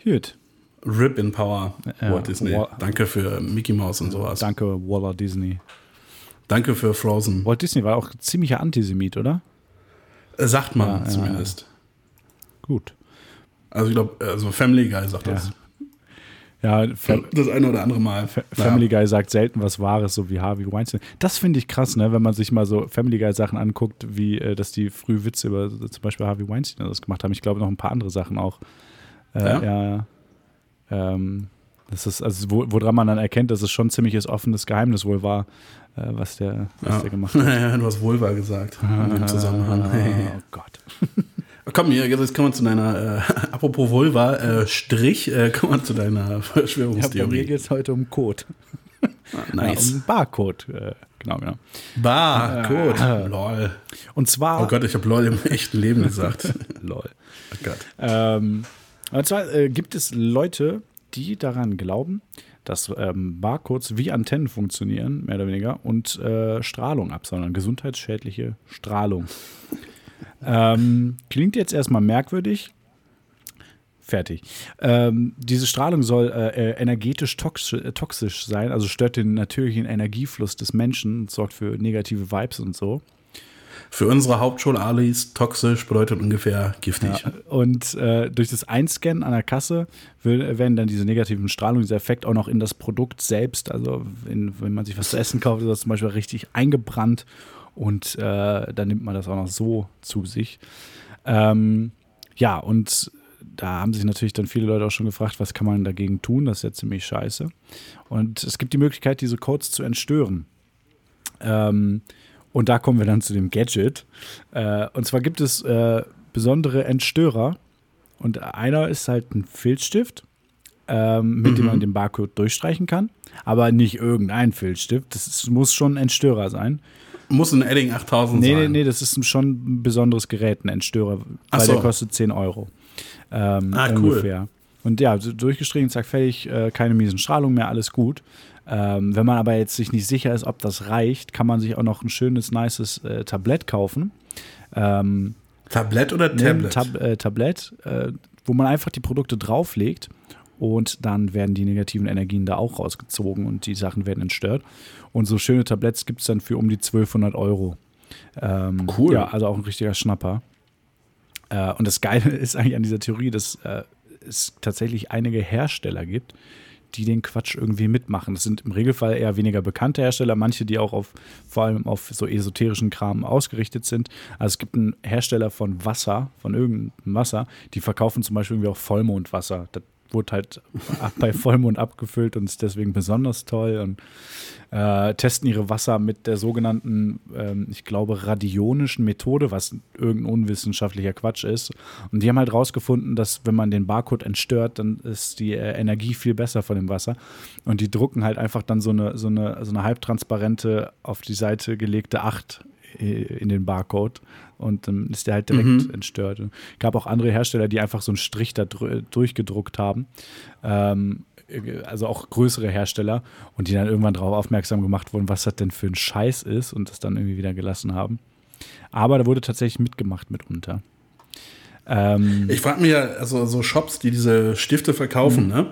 Gut. Rip in Power, Ja, Walt Disney. Wa- Danke für Mickey Mouse und sowas. Danke, Waller Disney. Danke für Frozen. Walt Disney war auch ziemlicher Antisemit, oder? Äh, Sagt man Ja, ja, zumindest. Gut. Also ich glaube, also Family Guy sagt das. Ja, Das eine oder andere Mal. Naja. Family Guy sagt selten was Wahres, so wie Harvey Weinstein. Das finde ich krass, ne? wenn man sich mal so Family Guy Sachen anguckt, wie äh, dass die früh Witze über zum Beispiel Harvey Weinstein das gemacht haben. Ich glaube noch ein paar andere Sachen auch. Äh, Ja? ja, ja. Ähm, das ist, also wo, woran man dann erkennt, dass es schon ein ziemliches offenes Geheimnis wohl war, äh, was der, was Ja. der gemacht hat. Naja, du hast Vulva gesagt in dem Zusammenhang. Oh Gott. Komm, hier, jetzt kommen wir zu deiner, äh, apropos Vulva, äh, Strich, äh, kommen wir zu deiner Ja, bei mir Verschwörungstheorie. geht es heute um Code. Ah, nice. Ja, um Barcode. Äh, genau, genau. Äh, gut. äh. lol. Und zwar. Oh Gott, ich habe lol im echten Leben gesagt. lol. Oh Gott. Ähm, und zwar äh, gibt es Leute, die daran glauben, dass ähm, Barcodes wie Antennen funktionieren, mehr oder weniger, und äh, Strahlung absondern, gesundheitsschädliche Strahlung. ähm, klingt jetzt erstmal merkwürdig. Fertig. Ähm, diese Strahlung soll äh, äh, energetisch toxisch, äh, toxisch sein, also stört den natürlichen Energiefluss des Menschen, und sorgt für negative Vibes und so. Für unsere Hauptschul-Alis, toxisch bedeutet ungefähr giftig. Ja, und äh, durch das Einscannen an der Kasse will, werden dann diese negativen Strahlungen, dieser Effekt auch noch in das Produkt selbst, also in, wenn man sich was zu essen kauft, ist das zum Beispiel richtig eingebrannt und äh, dann nimmt man das auch noch so zu sich. Ähm, ja, und da haben sich natürlich dann viele Leute auch schon gefragt, was kann man dagegen tun? Das ist ja ziemlich scheiße. Und es gibt die Möglichkeit, diese Codes zu entstören. Ähm, und da kommen wir dann zu dem Gadget. Äh, und zwar gibt es äh, besondere Entstörer. Und einer ist halt ein Filzstift, ähm, mit dem man den Barcode durchstreichen kann. Aber nicht irgendein Filzstift. Das ist, muss schon ein Entstörer sein. Muss ein Edding 8000 Nee, sein. nee, nee, das ist schon ein besonderes Gerät, ein Entstörer. Ach Weil so. der kostet 10 Euro. Ähm, Ah, cool. ungefähr. Und ja, durchgestrichen, zack, fertig, äh, keine miesen Strahlung mehr, alles gut. Ähm, wenn man aber jetzt sich nicht sicher ist, ob das reicht, kann man sich auch noch ein schönes, nices äh, Tablett kaufen. Ähm, Tablett oder Tablet? Tab äh, Tablett, äh, wo man einfach die Produkte drauflegt und dann werden die negativen Energien da auch rausgezogen und die Sachen werden entstört. Und so schöne Tabletts gibt es dann für um die 1200 Euro. Ähm, Cool. Ja, also auch ein richtiger Schnapper. Äh, und das Geile ist eigentlich an dieser Theorie, dass äh, es tatsächlich einige Hersteller gibt, die den Quatsch irgendwie mitmachen. Das sind im Regelfall eher weniger bekannte Hersteller, manche, die auch auf vor allem auf so esoterischen Kram ausgerichtet sind. Also es gibt einen Hersteller von Wasser, von irgendeinem Wasser, die verkaufen zum Beispiel irgendwie auch Vollmondwasser. Das wurde halt bei Vollmond abgefüllt und ist deswegen besonders toll und äh, testen ihre Wasser mit der sogenannten, ähm, ich glaube, radionischen Methode, was irgendein unwissenschaftlicher Quatsch ist. Und die haben halt rausgefunden, dass wenn man den Barcode entstört, dann ist die äh, Energie viel besser von dem Wasser. Und die drucken halt einfach dann so eine, so eine, so eine halbtransparente, auf die Seite gelegte 8 äh, in den Barcode und dann ist der halt direkt entstört. Es gab auch andere Hersteller, die einfach so einen Strich da dr- durchgedruckt haben. Ähm, also auch größere Hersteller und die dann irgendwann darauf aufmerksam gemacht wurden, was das denn für ein Scheiß ist und das dann irgendwie wieder gelassen haben. Aber da wurde tatsächlich mitgemacht mitunter. Ähm, Ich frage mich ja, also so Shops, die diese Stifte verkaufen, Mhm. ne?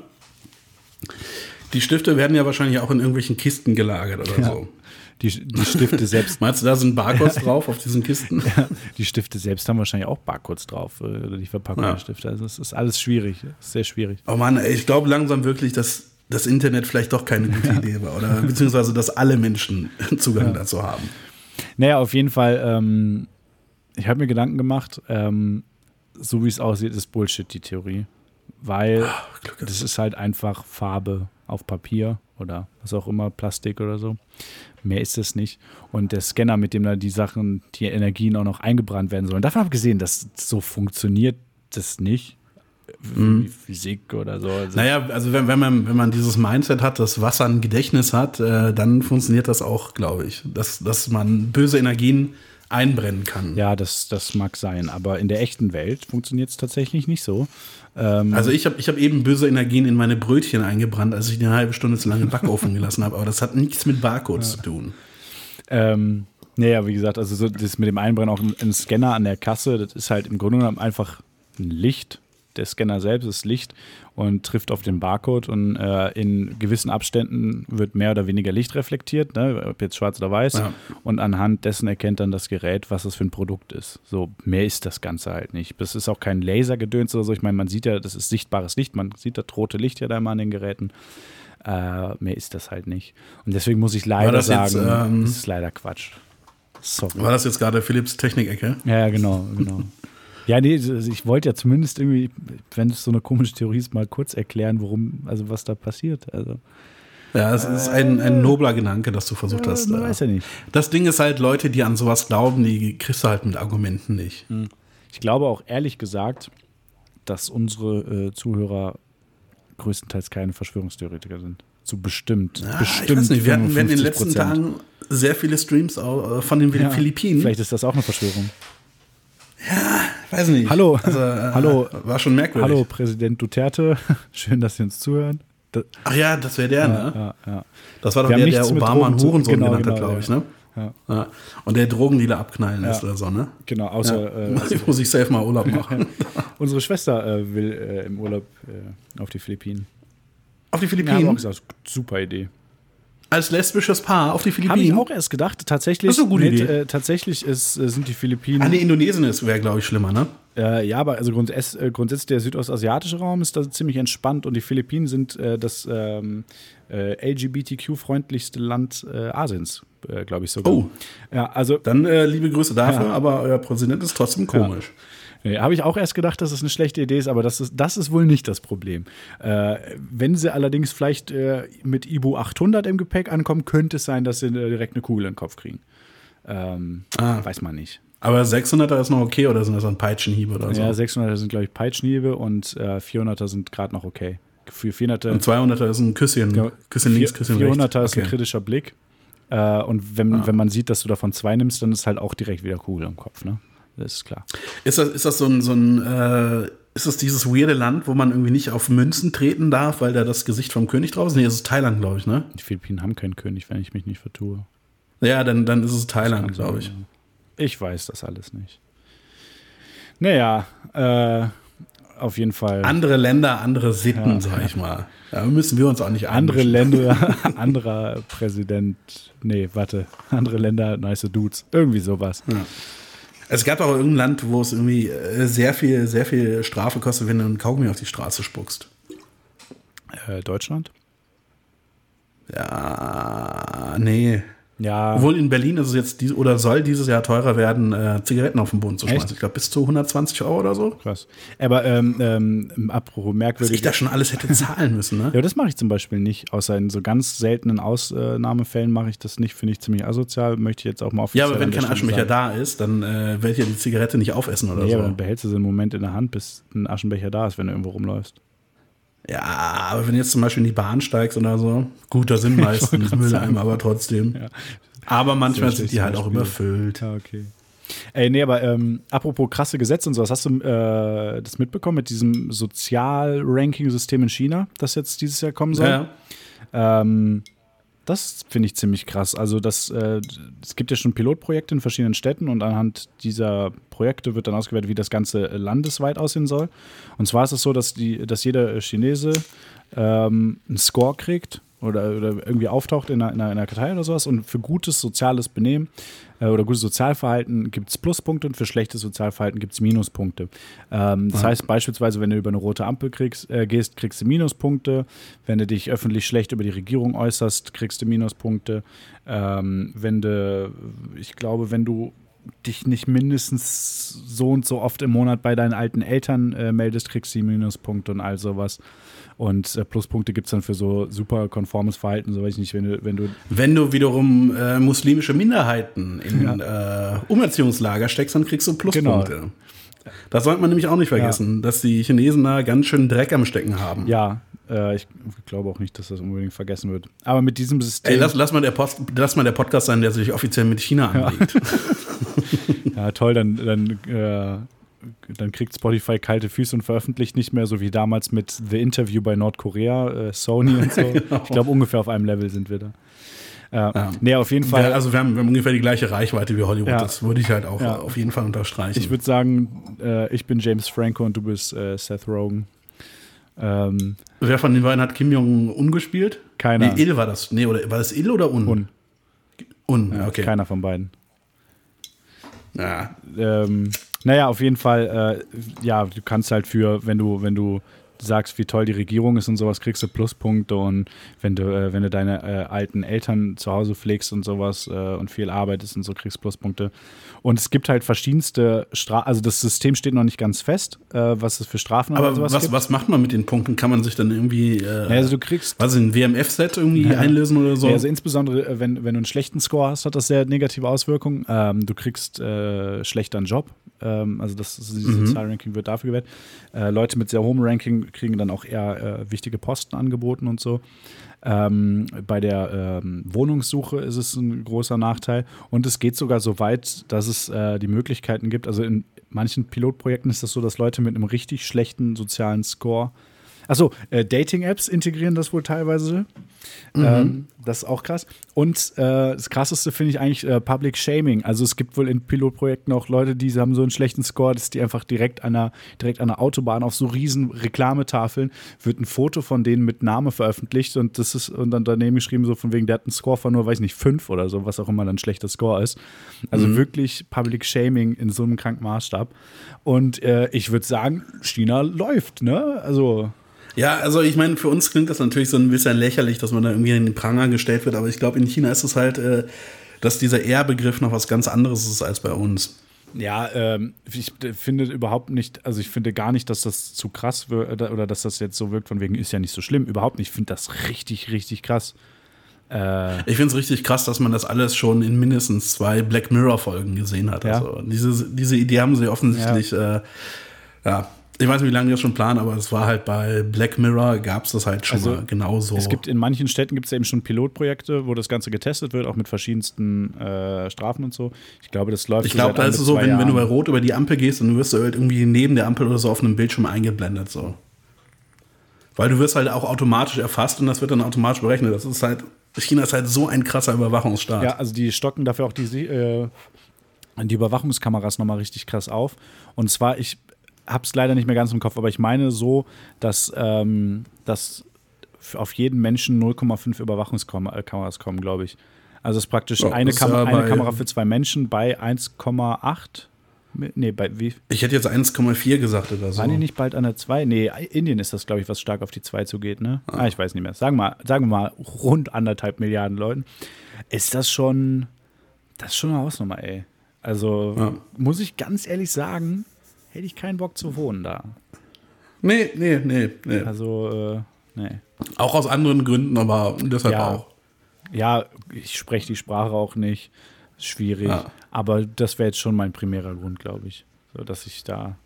Die Stifte werden ja wahrscheinlich auch in irgendwelchen Kisten gelagert oder Ja. so. Die, die Stifte selbst Meinst du, da sind Barcodes drauf auf diesen Kisten? die Stifte selbst haben wahrscheinlich auch Barcodes drauf, äh, oder die Verpackung Ja. der Stifte. Also es ist alles schwierig, sehr schwierig. Oh Mann, ey, ich glaube langsam wirklich, dass das Internet vielleicht doch keine gute Idee war. Oder beziehungsweise, dass alle Menschen Zugang dazu haben. Naja, auf jeden Fall, ähm, ich habe mir Gedanken gemacht, ähm, so wie es aussieht, ist Bullshit die Theorie. Weil Glück das ist halt einfach Farbe auf Papier oder was auch immer, Plastik oder so. Mehr ist es nicht. Und der Scanner, mit dem da die Sachen, die Energien auch noch eingebrannt werden sollen. Davon abgesehen, dass so funktioniert das nicht. Wie Physik oder so. Also, Naja, also wenn, wenn, man, wenn man dieses Mindset hat, dass Wasser ein Gedächtnis hat, äh, dann funktioniert das auch, glaube ich. Dass, dass man böse Energien einbrennen kann. ja, das, das mag sein. Aber in der echten Welt funktioniert es tatsächlich nicht so. Ähm, Also ich habe ich hab eben böse Energien in meine Brötchen eingebrannt, als ich die eine halbe Stunde zu lange im Backofen gelassen habe. Aber das hat nichts mit Barcodes zu tun. Ähm, naja, wie gesagt, also so das mit dem Einbrennen auch ein Scanner an der Kasse, das ist halt im Grunde genommen einfach ein Licht. Der Scanner selbst ist Licht und trifft auf den Barcode und äh, in gewissen Abständen wird mehr oder weniger Licht reflektiert, ne, ob jetzt schwarz oder weiß. Ja. Und anhand dessen erkennt dann das Gerät, was das für ein Produkt ist. So, mehr ist das Ganze halt nicht. Das ist auch kein Lasergedöns oder so. Ich meine, man sieht ja, das ist sichtbares Licht. Man sieht das rote Licht ja da immer an den Geräten. Äh, mehr ist das halt nicht. Und deswegen muss ich leider das jetzt, sagen, ähm, das ist leider Quatsch. Sorry. War das jetzt gerade Philips Technik-Ecke? Ja, ja, genau, genau. Ja, nee, ich wollte ja zumindest irgendwie, wenn es so eine komische Theorie ist, mal kurz erklären, worum, also was da passiert. Also, Ja, es ist ein, ein nobler Gedanke, dass du versucht hast. man äh, weiß ja nicht. Das Ding ist halt, Leute, die an sowas glauben, die kriegst du halt mit Argumenten nicht. Ich glaube auch ehrlich gesagt, dass unsere äh, Zuhörer größtenteils keine Verschwörungstheoretiker sind. Zu bestimmt. Ah, bestimmt ich weiß nicht, wir hatten, in den 55%. letzten Tagen sehr viele Streams äh, von den Ja, Philippinen. Vielleicht ist das auch eine Verschwörung. Weiß nicht. Hallo. Also, äh, Hallo. War schon merkwürdig. Hallo, Präsident Duterte. Schön, dass Sie uns zuhören. Da, Ach ja, das wäre der, ne? ja, ja. Das war doch Wir der, der Obama einen Hurensohn genau, genannt hat, genau, glaube ich, ja. ne? Ja. Ja. Und der Drogendealer abknallen lässt Ja. oder so, ne? Genau, außer Ja. äh, muss ich safe mal Urlaub machen. unsere Schwester äh, will äh, im Urlaub äh, auf die Philippinen. Auf die Ja, Philippinen? gesagt, super Idee. Als lesbisches Paar auf die Habe ich Philippinen? auch erst gedacht. Tatsächlich, Das ist eine gute mit, Idee. äh, tatsächlich ist, äh, sind die Philippinen. Ah, nee, Indonesien wäre, glaube ich, schlimmer, ne? Äh, ja, aber also grundsätzlich, äh, grundsätzlich der südostasiatische Raum ist da ziemlich entspannt und die Philippinen sind äh, das ähm, äh, LGBTQ-freundlichste Land Asiens, glaube ich sogar. Oh. Ja, also Dann liebe Grüße dafür, Ja. aber euer Präsident ist trotzdem komisch. Nee, Habe ich auch erst gedacht, dass es eine schlechte Idee ist, aber das ist, das ist wohl nicht das Problem. Äh, wenn sie allerdings vielleicht äh, mit Ibu 800 im Gepäck ankommen, könnte es sein, dass sie äh, direkt eine Kugel in den Kopf kriegen. Ähm, Ah. Weiß man nicht. Aber 600er ist noch okay oder sind das dann Peitschenhiebe oder so? Ja, 600er sind, glaube ich, Peitschenhiebe und äh, 400er sind gerade noch okay. Für 400er, Und 200er ist ein Küsschen, Ja, Küsschen links, Küsschen 400er rechts. ist ein Okay. kritischer Blick. Äh, und wenn, wenn man sieht, dass du davon zwei nimmst, dann ist halt auch direkt wieder Kugel im Kopf. Ne? Das ist klar. Ist das, ist das so ein, so ein äh, ist das dieses weirde Land, wo man irgendwie nicht auf Münzen treten darf, weil da das Gesicht vom König drauf ist? Nee, das ist Thailand, glaube ich, ne? Die Philippinen haben keinen König, wenn ich mich nicht vertue. Ja, dann, dann ist es Thailand, glaube ich. ja. Ich weiß das alles nicht. Naja, äh, auf jeden Fall. Andere Länder, andere Sitten, Ja. sag ich mal. Da müssen wir uns auch nicht andere. Länder, anderer Präsident. Nee, warte. Andere Länder, nice Dudes. Irgendwie sowas. Es gab aber irgendein Land, wo es irgendwie äh, sehr viel, sehr viel Strafe kostet, wenn du einen Kaugummi auf die Straße spuckst. Äh, Deutschland? Ja, nee. Ja. Obwohl in Berlin ist es jetzt oder soll dieses Jahr teurer werden, äh, Zigaretten auf den Boden zu Echt? schmeißen. Ich glaube, bis zu 120 Euro oder so. krass. Aber ähm, ähm, apropos merkwürdig. ich da schon alles hätte zahlen müssen, ne? Ja, das mache ich zum Beispiel nicht. Außer in so ganz seltenen Ausnahmefällen mache ich das nicht. Finde ich ziemlich asozial. Möchte ich jetzt auch mal Ja, offiziell aber wenn kein Aschenbecher da ist, dann äh, werdet ihr die Zigarette nicht aufessen oder Nee, aber dann so. behältst du sie einen Moment in der Hand, bis ein Aschenbecher da ist, wenn du irgendwo rumläufst. Ja, aber wenn du jetzt zum Beispiel in die Bahn steigst oder so, gut, da sind meistens Mülleimer, aber trotzdem. Ja. Aber manchmal sind die halt auch überfüllt. Ja, okay. Ey, nee, aber ähm, apropos krasse Gesetze und sowas, hast du äh, das mitbekommen mit diesem Sozialranking-System in China, das jetzt dieses Jahr kommen soll? Ja. Ähm, das finde ich ziemlich krass. Also das, äh, es gibt ja schon Pilotprojekte in verschiedenen Städten und anhand dieser Projekte wird dann ausgewertet, wie das Ganze äh, landesweit aussehen soll. Und zwar ist es so, dass, die, dass jeder Chinese ähm, einen Score kriegt oder, oder irgendwie auftaucht in einer, in, einer, in einer Kartei oder sowas und für gutes soziales Benehmen äh, oder gutes Sozialverhalten gibt es Pluspunkte und für schlechtes Sozialverhalten gibt es Minuspunkte. Ähm, das heißt beispielsweise, wenn du über eine rote Ampel kriegst, äh, gehst, kriegst du Minuspunkte. Wenn du dich öffentlich schlecht über die Regierung äußerst, kriegst du Minuspunkte. Ähm, wenn du, ich glaube, wenn du dich nicht mindestens so und so oft im Monat bei deinen alten Eltern äh, meldest, kriegst du Minuspunkte und all sowas. Und äh, Pluspunkte gibt es dann für so super konformes Verhalten, so weiß ich nicht, wenn du, wenn du Wenn du wiederum äh, muslimische Minderheiten in äh, Umerziehungslager steckst, dann kriegst du Pluspunkte. Genau. Das sollte man nämlich auch nicht vergessen, dass die Chinesen da ganz schön Dreck am Stecken haben. Ja, äh, ich glaube auch nicht, dass das unbedingt vergessen wird. Aber mit diesem System. Ey, lass, lass, mal der Post, lass mal der Podcast sein, der sich offiziell mit China anlegt. ja, toll, dann, dann, äh, dann kriegt Spotify kalte Füße und veröffentlicht nicht mehr, so wie damals mit The Interview bei Nordkorea, äh, Sony und so. Ich glaube, ungefähr auf einem Level sind wir da. Äh, Ja. Nee, auf jeden Ja, Fall. also wir haben, wir haben ungefähr die gleiche Reichweite wie Hollywood. Ja. Das würde ich halt auch Ja. auf jeden Fall unterstreichen. ich würde sagen, äh, ich bin James Franco und du bist äh, Seth Rogen. Ähm, Wer von den beiden hat Kim Jong-un gespielt? Keiner. Nee, Il war das. Nee, oder war das Il oder Un? Un. Un, ja, okay. Keiner von beiden. Ja. ähm, naja, auf jeden Fall, äh, ja, du kannst halt für, wenn du, wenn du sagst, wie toll die Regierung ist und sowas, kriegst du Pluspunkte und wenn du, äh, wenn du deine äh, alten Eltern zu Hause pflegst und sowas äh, und viel arbeitest und so, kriegst du Pluspunkte. Und es gibt halt verschiedenste Strafen, also das System steht noch nicht ganz fest, äh, was es für Strafen Aber was, gibt. was macht man mit den Punkten? Kann man sich dann irgendwie, äh, also du kriegst was ein WMF-Set irgendwie Ja. einlösen oder so? Ja, also insbesondere, äh, wenn, wenn du einen schlechten Score hast, hat das sehr negative Auswirkungen. Ähm, du kriegst äh, schlechter einen Job. Ähm, also das, dieses Mhm. Sozialranking wird dafür gewählt. Äh, Leute mit sehr hohem Ranking kriegen, dann auch eher äh, wichtige Posten angeboten und so. Ähm, bei der ähm, Wohnungssuche ist es ein großer Nachteil. Und es geht sogar so weit, dass es äh, die Möglichkeiten gibt. Also in manchen Pilotprojekten ist das so, dass Leute mit einem richtig schlechten sozialen Score Achso, äh, Dating-Apps integrieren das wohl teilweise. Mhm. Ähm, das ist auch krass. Und äh, das krasseste finde ich eigentlich äh, Public Shaming. Also es gibt wohl in Pilotprojekten auch Leute, die haben so einen schlechten Score, dass die einfach direkt an der, direkt an der Autobahn auf so riesen Reklametafeln wird ein Foto von denen mit Name veröffentlicht und das ist und dann daneben geschrieben, so von wegen, der hat einen Score von nur, weiß ich nicht, fünf oder so, was auch immer dann ein schlechter Score ist. Also mhm. wirklich Public Shaming in so einem kranken Maßstab. Und äh, ich würde sagen, China läuft, ne? Also. Ja, also ich meine, für uns klingt das natürlich so ein bisschen lächerlich, dass man da irgendwie in den Pranger gestellt wird, aber ich glaube, in China ist es halt, äh, dass dieser Ehrbegriff noch was ganz anderes ist als bei uns. Ja, ähm, ich finde überhaupt nicht, also ich finde gar nicht, dass das zu krass wird oder dass das jetzt so wirkt, von wegen ist ja nicht so schlimm. Überhaupt nicht. Ich finde das richtig, richtig krass. Äh, ich finde es richtig krass, dass man das alles schon in mindestens zwei Black Mirror-Folgen gesehen hat. Ja. Also diese, diese Idee haben sie offensichtlich, ja, äh, ja ich weiß nicht, wie lange die das schon planen, aber es war halt bei Black Mirror gab es das halt schon also, mal genauso. Es gibt in manchen Städten gibt es eben schon Pilotprojekte, wo das Ganze getestet wird, auch mit verschiedensten äh, Strafen und so. Ich glaube, das läuft. Ich glaube, da ist es so, wenn, wenn, du bei Rot über die Ampel gehst, dann wirst du halt irgendwie neben der Ampel oder so auf einem Bildschirm eingeblendet. So. Weil du wirst halt auch automatisch erfasst und das wird dann automatisch berechnet. Das ist halt, China ist halt so ein krasser Überwachungsstaat. Ja, also die stocken dafür auch die, äh, die Überwachungskameras nochmal richtig krass auf. Und zwar, ich habe es leider nicht mehr ganz im Kopf, aber ich meine so, dass, ähm, dass auf jeden Menschen 0,5 Überwachungskameras kommen, glaube ich. Also es ist praktisch ja, eine, Kam ja eine Kamera für zwei Menschen bei 1,8. Nee, bei wie? Ich hätte jetzt 1,4 gesagt oder so. Waren die nicht bald an der 2? Nee, Indien ist das, glaube ich, was stark auf die 2 zugeht, ne? Ah. ah, ich weiß nicht mehr. Sagen wir mal, sagen wir mal rund anderthalb Milliarden Leuten. Ist das schon, das ist schon eine Hausnummer, ey. Also ja. muss ich ganz ehrlich sagen, hätte ich keinen Bock zu wohnen da. Nee, nee, nee, nee. Also, äh, nee. Auch aus anderen Gründen, aber deshalb ja. auch. Ja, ich spreche die Sprache auch nicht. Schwierig. Ja. Aber das wäre jetzt schon mein primärer Grund, glaube ich. So, dass ich da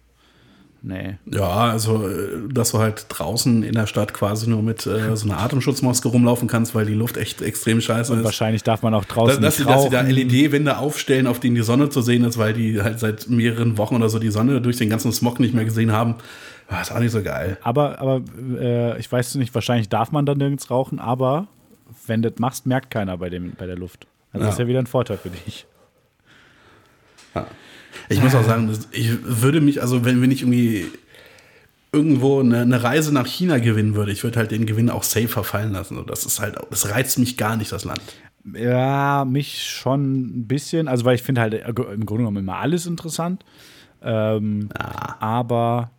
Nee. Ja, also, äh, dass du halt draußen in der Stadt quasi nur mit äh, so einer Atemschutzmaske rumlaufen kannst, weil die Luft echt extrem scheiße Und ist. Wahrscheinlich darf man auch draußen. Dass, dass, sie, dass sie da LED-Wände aufstellen, auf denen die Sonne zu sehen ist, weil die halt seit mehreren Wochen oder so die Sonne durch den ganzen Smog nicht mehr gesehen haben. War ist auch nicht so geil. Aber, aber äh, ich weiß nicht, wahrscheinlich darf man da nirgends rauchen, aber wenn du das machst, merkt keiner bei, dem, bei der Luft. Also ja. das ist ja wieder ein Vorteil für dich. Ja. Ich muss auch sagen, ich würde mich, also wenn, wenn ich irgendwie irgendwo eine, eine, Reise nach China gewinnen würde, ich würde halt den Gewinn auch safe verfallen lassen. das ist halt, das reizt mich gar nicht, das Land. Ja, mich schon ein bisschen. Also, weil ich finde halt äh, im Grunde genommen immer alles interessant. Ähm, ja. Aber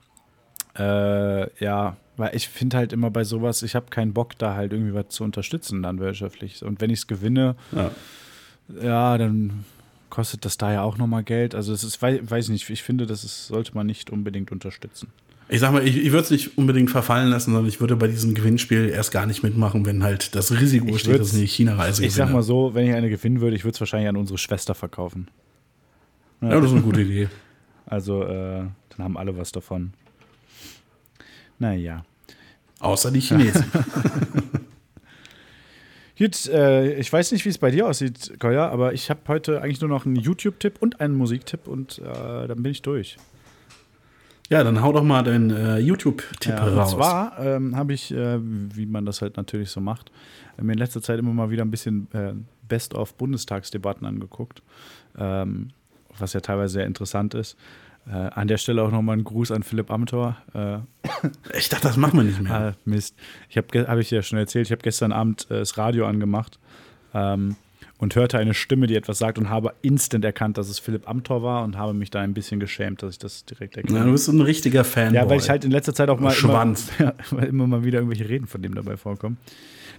äh, ja, weil ich finde halt immer bei sowas, ich habe keinen Bock, da halt irgendwie was zu unterstützen, dann wirtschaftlich. Und wenn ich es gewinne, ja. ja, dann kostet das da ja auch nochmal Geld. Also es ist, weiß, weiß nicht, ich finde, das ist, sollte man nicht unbedingt unterstützen. Ich sag mal, ich, ich würde es nicht unbedingt verfallen lassen, sondern ich würde bei diesem Gewinnspiel erst gar nicht mitmachen, wenn halt das Risiko ich steht, dass ich eine China-Reise Ich sag mal so, wenn ich eine gewinnen würde, ich würde es wahrscheinlich an unsere Schwester verkaufen. Ja, das ist eine gute Idee. Also, äh, dann haben alle was davon. Naja. Außer die Chinesen. Gut, äh, ich weiß nicht, wie es bei dir aussieht, Koya, aber ich habe heute eigentlich nur noch einen YouTube-Tipp und einen Musiktipp und äh, dann bin ich durch. Ja, dann hau doch mal deinen äh, YouTube-Tipp ja, raus. Und zwar ähm, habe ich, äh, wie man das halt natürlich so macht, äh, mir in letzter Zeit immer mal wieder ein bisschen äh, Best-of-Bundestagsdebatten angeguckt, ähm, was ja teilweise sehr interessant ist. Äh, an der Stelle auch nochmal ein Gruß an Philipp Amthor. Äh, ich dachte, das machen wir nicht mehr. ah, Mist. Ich habe, habe ich ja schon erzählt, ich habe gestern Abend äh, das Radio angemacht ähm, und hörte eine Stimme, die etwas sagt und habe instant erkannt, dass es Philipp Amthor war und habe mich da ein bisschen geschämt, dass ich das direkt erkenne. Du bist ein richtiger Fan. Ja, weil ich halt in letzter Zeit auch mal Schwanz. Immer, ja, immer mal wieder irgendwelche Reden von dem dabei vorkommen.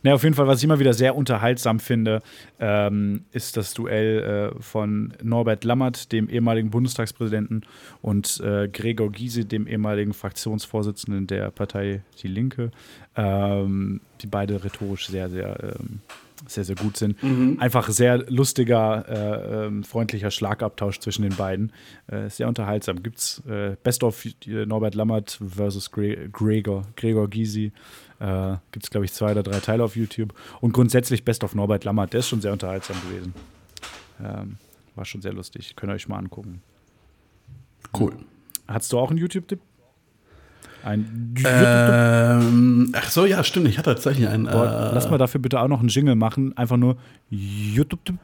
Naja, auf jeden Fall, was ich immer wieder sehr unterhaltsam finde, ähm, ist das Duell äh, von Norbert Lammert, dem ehemaligen Bundestagspräsidenten, und äh, Gregor Gysi, dem ehemaligen Fraktionsvorsitzenden der Partei Die Linke, ähm, die beide rhetorisch sehr, sehr ähm, sehr, sehr gut sind. Einfach sehr lustiger, äh, ähm, freundlicher Schlagabtausch zwischen den beiden. Äh, sehr unterhaltsam. Gibt's äh, Best of äh, Norbert Lammert versus Gre Gregor, Gregor Gysi. Äh, Gibt es, glaube ich, zwei oder drei Teile auf YouTube. Und grundsätzlich Best of Norbert Lammert. Der ist schon sehr unterhaltsam gewesen. Ähm, war schon sehr lustig. Könnt ihr euch mal angucken. Cool. Hattest du auch einen YouTube-Tipp? Ein Ähm, ach so, ja, stimmt. Ich hatte tatsächlich einen. Äh, Lass mal dafür bitte auch noch einen Jingle machen. Einfach nur YouTube-Tipp.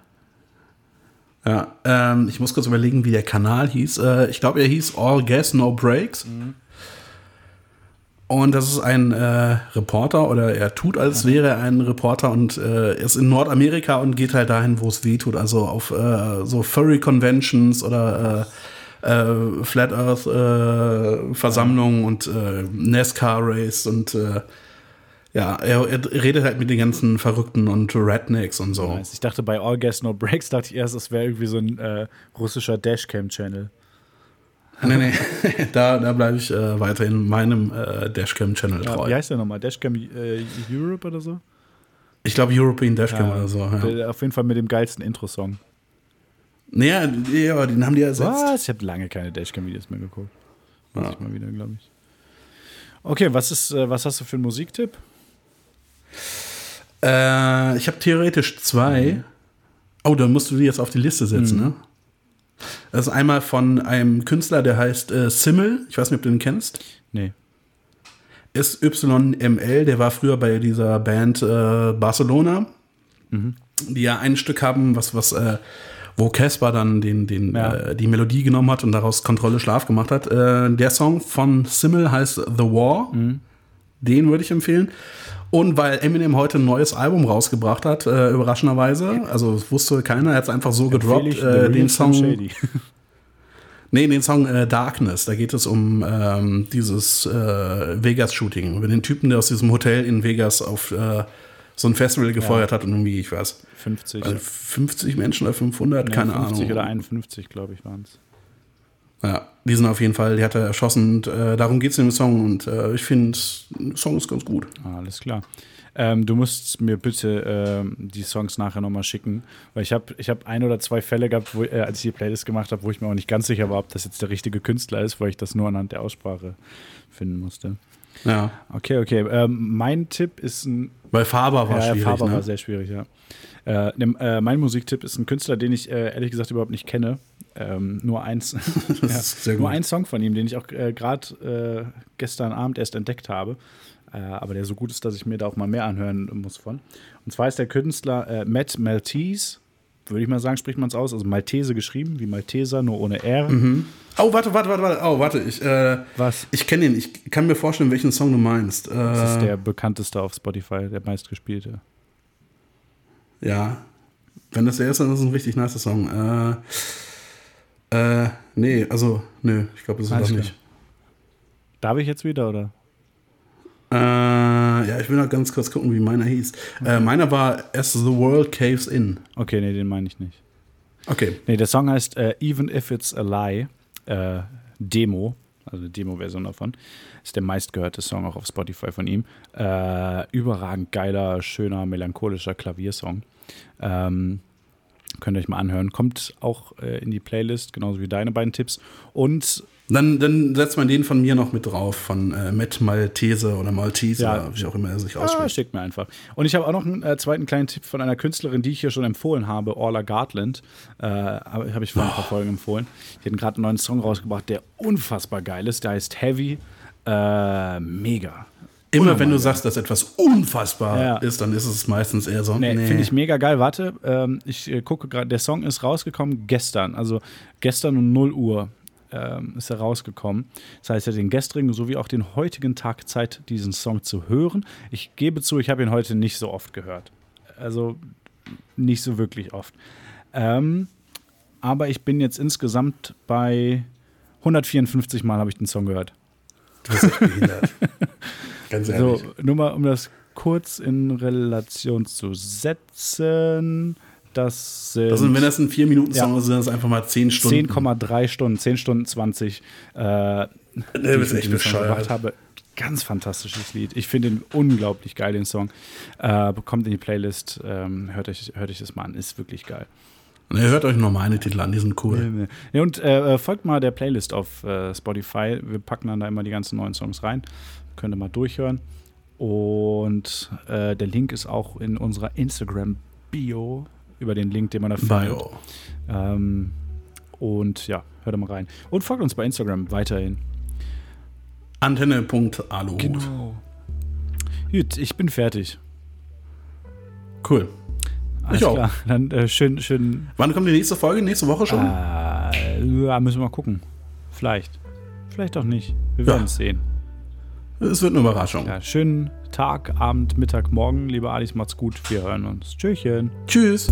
ja, ähm, ich muss kurz überlegen, wie der Kanal hieß. Äh, ich glaube, er hieß All Gas, No Breaks. Und das ist ein äh, Reporter oder er tut, als wäre er ein Reporter und äh, ist in Nordamerika und geht halt dahin, wo es weh tut. Also auf äh, so Furry Conventions oder äh, Flat Earth äh, Versammlungen und äh, NASCAR Race und äh, ja, er, er redet halt mit den ganzen Verrückten und Rednecks und so. Nice. Ich dachte bei All Gas No Breaks, dachte ich erst, es wäre irgendwie so ein äh, russischer Dashcam-Channel. Nee, nee, da, da bleibe ich äh, weiterhin meinem äh, Dashcam-Channel Ja, treu. wie heißt der nochmal? Dashcam Europe oder so? Ich glaube European Dashcam Ja, oder so. Ja. Auf jeden Fall mit dem geilsten Intro-Song. Naja, ja, den haben die ersetzt. Was? Ich habe lange keine Dashcam-Videos mehr geguckt. Muss Ja. ich mal wieder, glaube ich. Okay, was, ist, äh, was hast du für einen Musiktipp? Äh, ich habe theoretisch zwei. Oh, dann musst du die jetzt auf die Liste setzen, ne? Das ist einmal von einem Künstler, der heißt äh, Simmel. Ich weiß nicht, ob du den kennst. Nee. SYML, der war früher bei dieser Band äh, Barcelona, die ja ein Stück haben, was, was, äh, wo Casper dann den, den, Ja. äh, die Melodie genommen hat und daraus Kontrolle Schlaf gemacht hat. Äh, der Song von Simmel heißt The War. Den würde ich empfehlen. Und weil Eminem heute ein neues Album rausgebracht hat, äh, überraschenderweise, also das wusste keiner, er hat es einfach so gedroppt, Empfehle ich äh, den Song. Nee, den Song äh, Darkness. Da geht es um ähm, dieses äh, Vegas-Shooting. Über den Typen, der aus diesem Hotel in Vegas auf äh, so ein Festival gefeuert hat und irgendwie, ich weiß, 50. also 50 Menschen oder 500, Nee, keine 50 Ahnung. oder 51, glaube ich, waren es. Ja, die sind auf jeden Fall, die hat er erschossen und äh, darum geht es in dem Song und äh, ich finde, der Song ist ganz gut. Alles klar. Ähm, du musst mir bitte ähm, die Songs nachher nochmal schicken, weil ich habe ich hab ein oder zwei Fälle gehabt, wo, äh, als ich die Playlist gemacht habe, wo ich mir auch nicht ganz sicher war, ob das jetzt der richtige Künstler ist, weil ich das nur anhand der Aussprache finden musste. Ja, Okay, okay. Ähm, mein Tipp ist ein weil Faber war ja, schwierig, Faber ne? war sehr schwierig, ja. Äh, ne, äh, mein Musiktipp ist ein Künstler, den ich äh, ehrlich gesagt überhaupt nicht kenne. Ähm, nur eins, ja, nur ein Song von ihm, den ich auch äh, gerade äh, gestern Abend erst entdeckt habe. Äh, aber der so gut ist, dass ich mir da auch mal mehr anhören muss von. Und zwar ist der Künstler Matt Maltese, würde ich mal sagen, spricht man es aus, also Maltese geschrieben, wie Malteser, nur ohne R. Oh, warte, warte, warte, warte. Oh, warte, ich, äh, Was? ich kenne ihn. Ich kann mir vorstellen, welchen Song du meinst. Äh, Das ist der bekannteste auf Spotify, der meistgespielte. Ja. Wenn das der ist, dann ist es ein richtig nicer Song. Äh, äh, nee, also, nö, ich glaube, das ist das nicht. Darf ich jetzt wieder, oder? Äh, ja, ich will noch ganz kurz gucken, wie meiner hieß. Äh, meiner war As the World Caves In. Okay, nee, den meine ich nicht. Okay. Nee, der Song heißt äh, Even If It's a Lie, äh, Demo, also eine Demo-Version davon. Ist der meistgehörte Song auch auf Spotify von ihm. Äh, überragend geiler, schöner, melancholischer Klaviersong. Ähm, könnt ihr euch mal anhören. Kommt auch äh, in die Playlist, genauso wie deine beiden Tipps. Und Dann, dann setzt man den von mir noch mit drauf, von äh, Matt Maltese oder Maltese, Ja. oder wie auch immer er sich ah, ausspricht. schickt mir einfach. Und ich habe auch noch einen äh, zweiten kleinen Tipp von einer Künstlerin, die ich hier schon empfohlen habe, Orla Gartland. Äh, habe hab ich vor ein paar Folgen empfohlen. Die hat gerade einen neuen Song rausgebracht, der unfassbar geil ist. Der heißt Heavy. Äh, mega. Immer wenn du sagst, dass etwas unfassbar Ja. ist, dann ist es meistens eher so. Nee, finde ich mega geil. Warte, ähm, ich äh, gucke gerade, der Song ist rausgekommen gestern. Also gestern um 0 Uhr ähm, ist er rausgekommen. Das heißt, er hat den gestrigen sowie auch den heutigen Tag Zeit, diesen Song zu hören. Ich gebe zu, ich habe ihn heute nicht so oft gehört. Also nicht so wirklich oft. Ähm, aber ich bin jetzt insgesamt bei 154 Mal habe ich den Song gehört. Du bist echt behindert. Ganz ehrlich. So, nur mal, um das kurz in Relation zu setzen. Das sind also, wenn das ein 4-Minuten-Song Ja. ist, sind das einfach mal 10 Stunden. 10,3 Stunden, 10 Stunden 20. Äh, die ich echt bescheuert. gemacht habe. Ganz fantastisches Lied. Ich finde ihn unglaublich geil, den Song. Äh, bekommt in die Playlist, ähm, hört, euch, hört euch das mal an, ist wirklich geil. Ihr hört euch noch meine Titel an, die sind cool. Ja, und äh, folgt mal der Playlist auf äh, Spotify. Wir packen dann da immer die ganzen neuen Songs rein. Könnt ihr mal durchhören. Und äh, der Link ist auch in unserer Instagram-Bio, über den Link, den man da findet. Ähm, und ja, hört da mal rein. Und folgt uns bei Instagram weiterhin. Antenne.aluhut. Genau. Gut, ich bin fertig. Cool. Alles Ich auch. klar. Dann äh, schön, schön. Wann kommt die nächste Folge? Nächste Woche schon? Äh, ja, müssen wir mal gucken. Vielleicht. Vielleicht auch nicht. Wir Ja. werden es sehen. Es wird eine Überraschung. Ja, schönen Tag, Abend, Mittag, Morgen. Liebe Alice, macht's gut. Wir hören uns. Tschüsschen. Tschüss.